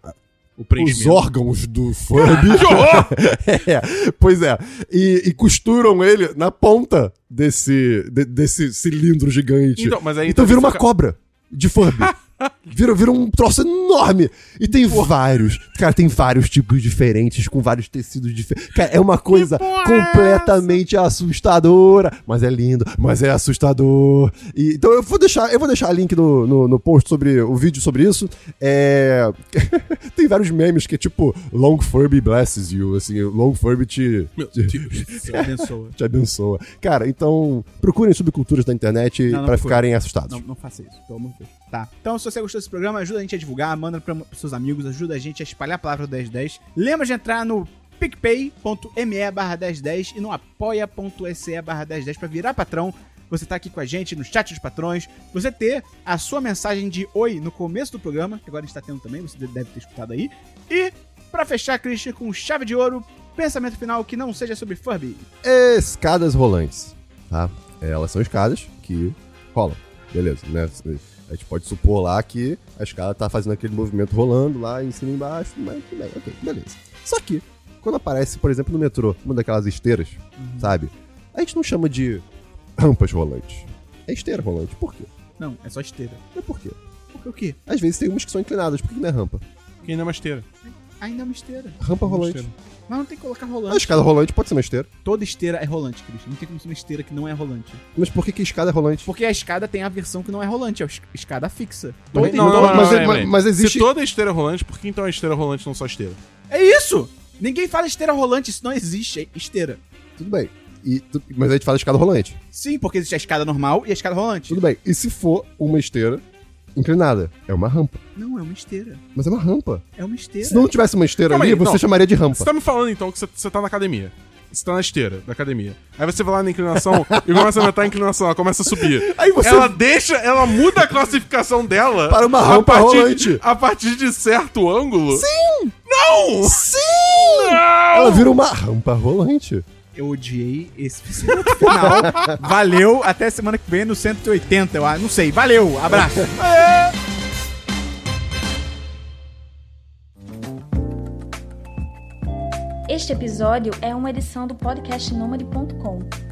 o- pra... os órgãos do Furby. É, pois é. E, e costuram ele na ponta desse, de- desse cilindro gigante. Então, aí Então então vira uma fica- cobra de Furby. Vira, vira um troço enorme. E tem vários. Cara, tem vários tipos diferentes, com vários tecidos diferentes. Cara, é uma coisa é completamente assustadora. Mas é lindo, mas é assustador. E, então eu vou deixar, eu vou deixar link no, no, no post sobre o vídeo sobre isso. É... tem vários memes que é tipo Long Furby blesses you. Assim, Long Furby te, Meu te, Deus céu. Abençoa. te abençoa. Cara, então procurem subculturas da internet procurem. ficarem assustados. Não, não faça isso, pelo amor de Deus. Tá. Então, se você gostou desse programa, ajuda a gente a divulgar, manda pros seus amigos, ajuda a gente a espalhar a palavra do 1010. Lembra de entrar no picpay.me barra 1010 e no apoia.se barra 1010 pra virar patrão. Você tá aqui com a gente no chat dos patrões. Você ter a sua mensagem de oi no começo do programa, que agora a gente tá tendo também, você deve ter escutado aí. E, pra fechar, Christian, com chave de ouro, pensamento final que não seja sobre Furby. escadas rolantes, tá? É, Elas são escadas que rolam, beleza, né? A gente pode supor lá que a escada tá fazendo aquele movimento rolando lá em cima e embaixo, mas tudo bem, ok, beleza. Só que, quando aparece, por exemplo, no metrô, uma daquelas esteiras, sabe? A gente não chama de rampas rolantes. É esteira rolante. Por quê? Não, é só esteira. Mas por quê? Porque o quê? Às vezes tem umas que são inclinadas, por que não é rampa? Quem não é uma esteira? Ainda é uma esteira. Rampa rolante. Esteira. Mas não tem que colocar A rolante. escada rolante pode ser uma esteira. Toda esteira é rolante, Christian. Não tem como ser uma esteira que não é rolante. Mas por que, que escada é rolante? Porque a escada tem a versão que não é rolante, é a es- escada fixa. Toda- Não, não, não, mas- não, mas- existe- Se toda esteira é rolante, por que então a esteira rolante não só esteira? É isso! Ninguém fala esteira rolante, isso não existe, é esteira. Tudo bem. E, tu- mas a gente fala escada rolante. Sim, porque existe a escada normal e a escada rolante. Tudo bem. E se for uma esteira inclinada? É uma rampa. Não, é uma esteira. Mas é uma rampa. É uma esteira. Se não tivesse uma esteira Calma ali, aí, você não. chamaria de rampa. Você tá me falando então que você, você tá na academia. Você tá na esteira da academia. Aí você vai lá na inclinação e começa a aumentar a inclinação, ela começa a subir. Aí você- Ela deixa, ela muda a classificação dela Para uma a rampa partir rolante. De, a partir de certo ângulo. Sim! Não! Sim! Não! Ela vira uma rampa rolante. Eu odiei esse final. Valeu, até semana que vem no 180, eu acho. Não sei, valeu, abraço. Este episódio é uma edição do podcast Nômade.com.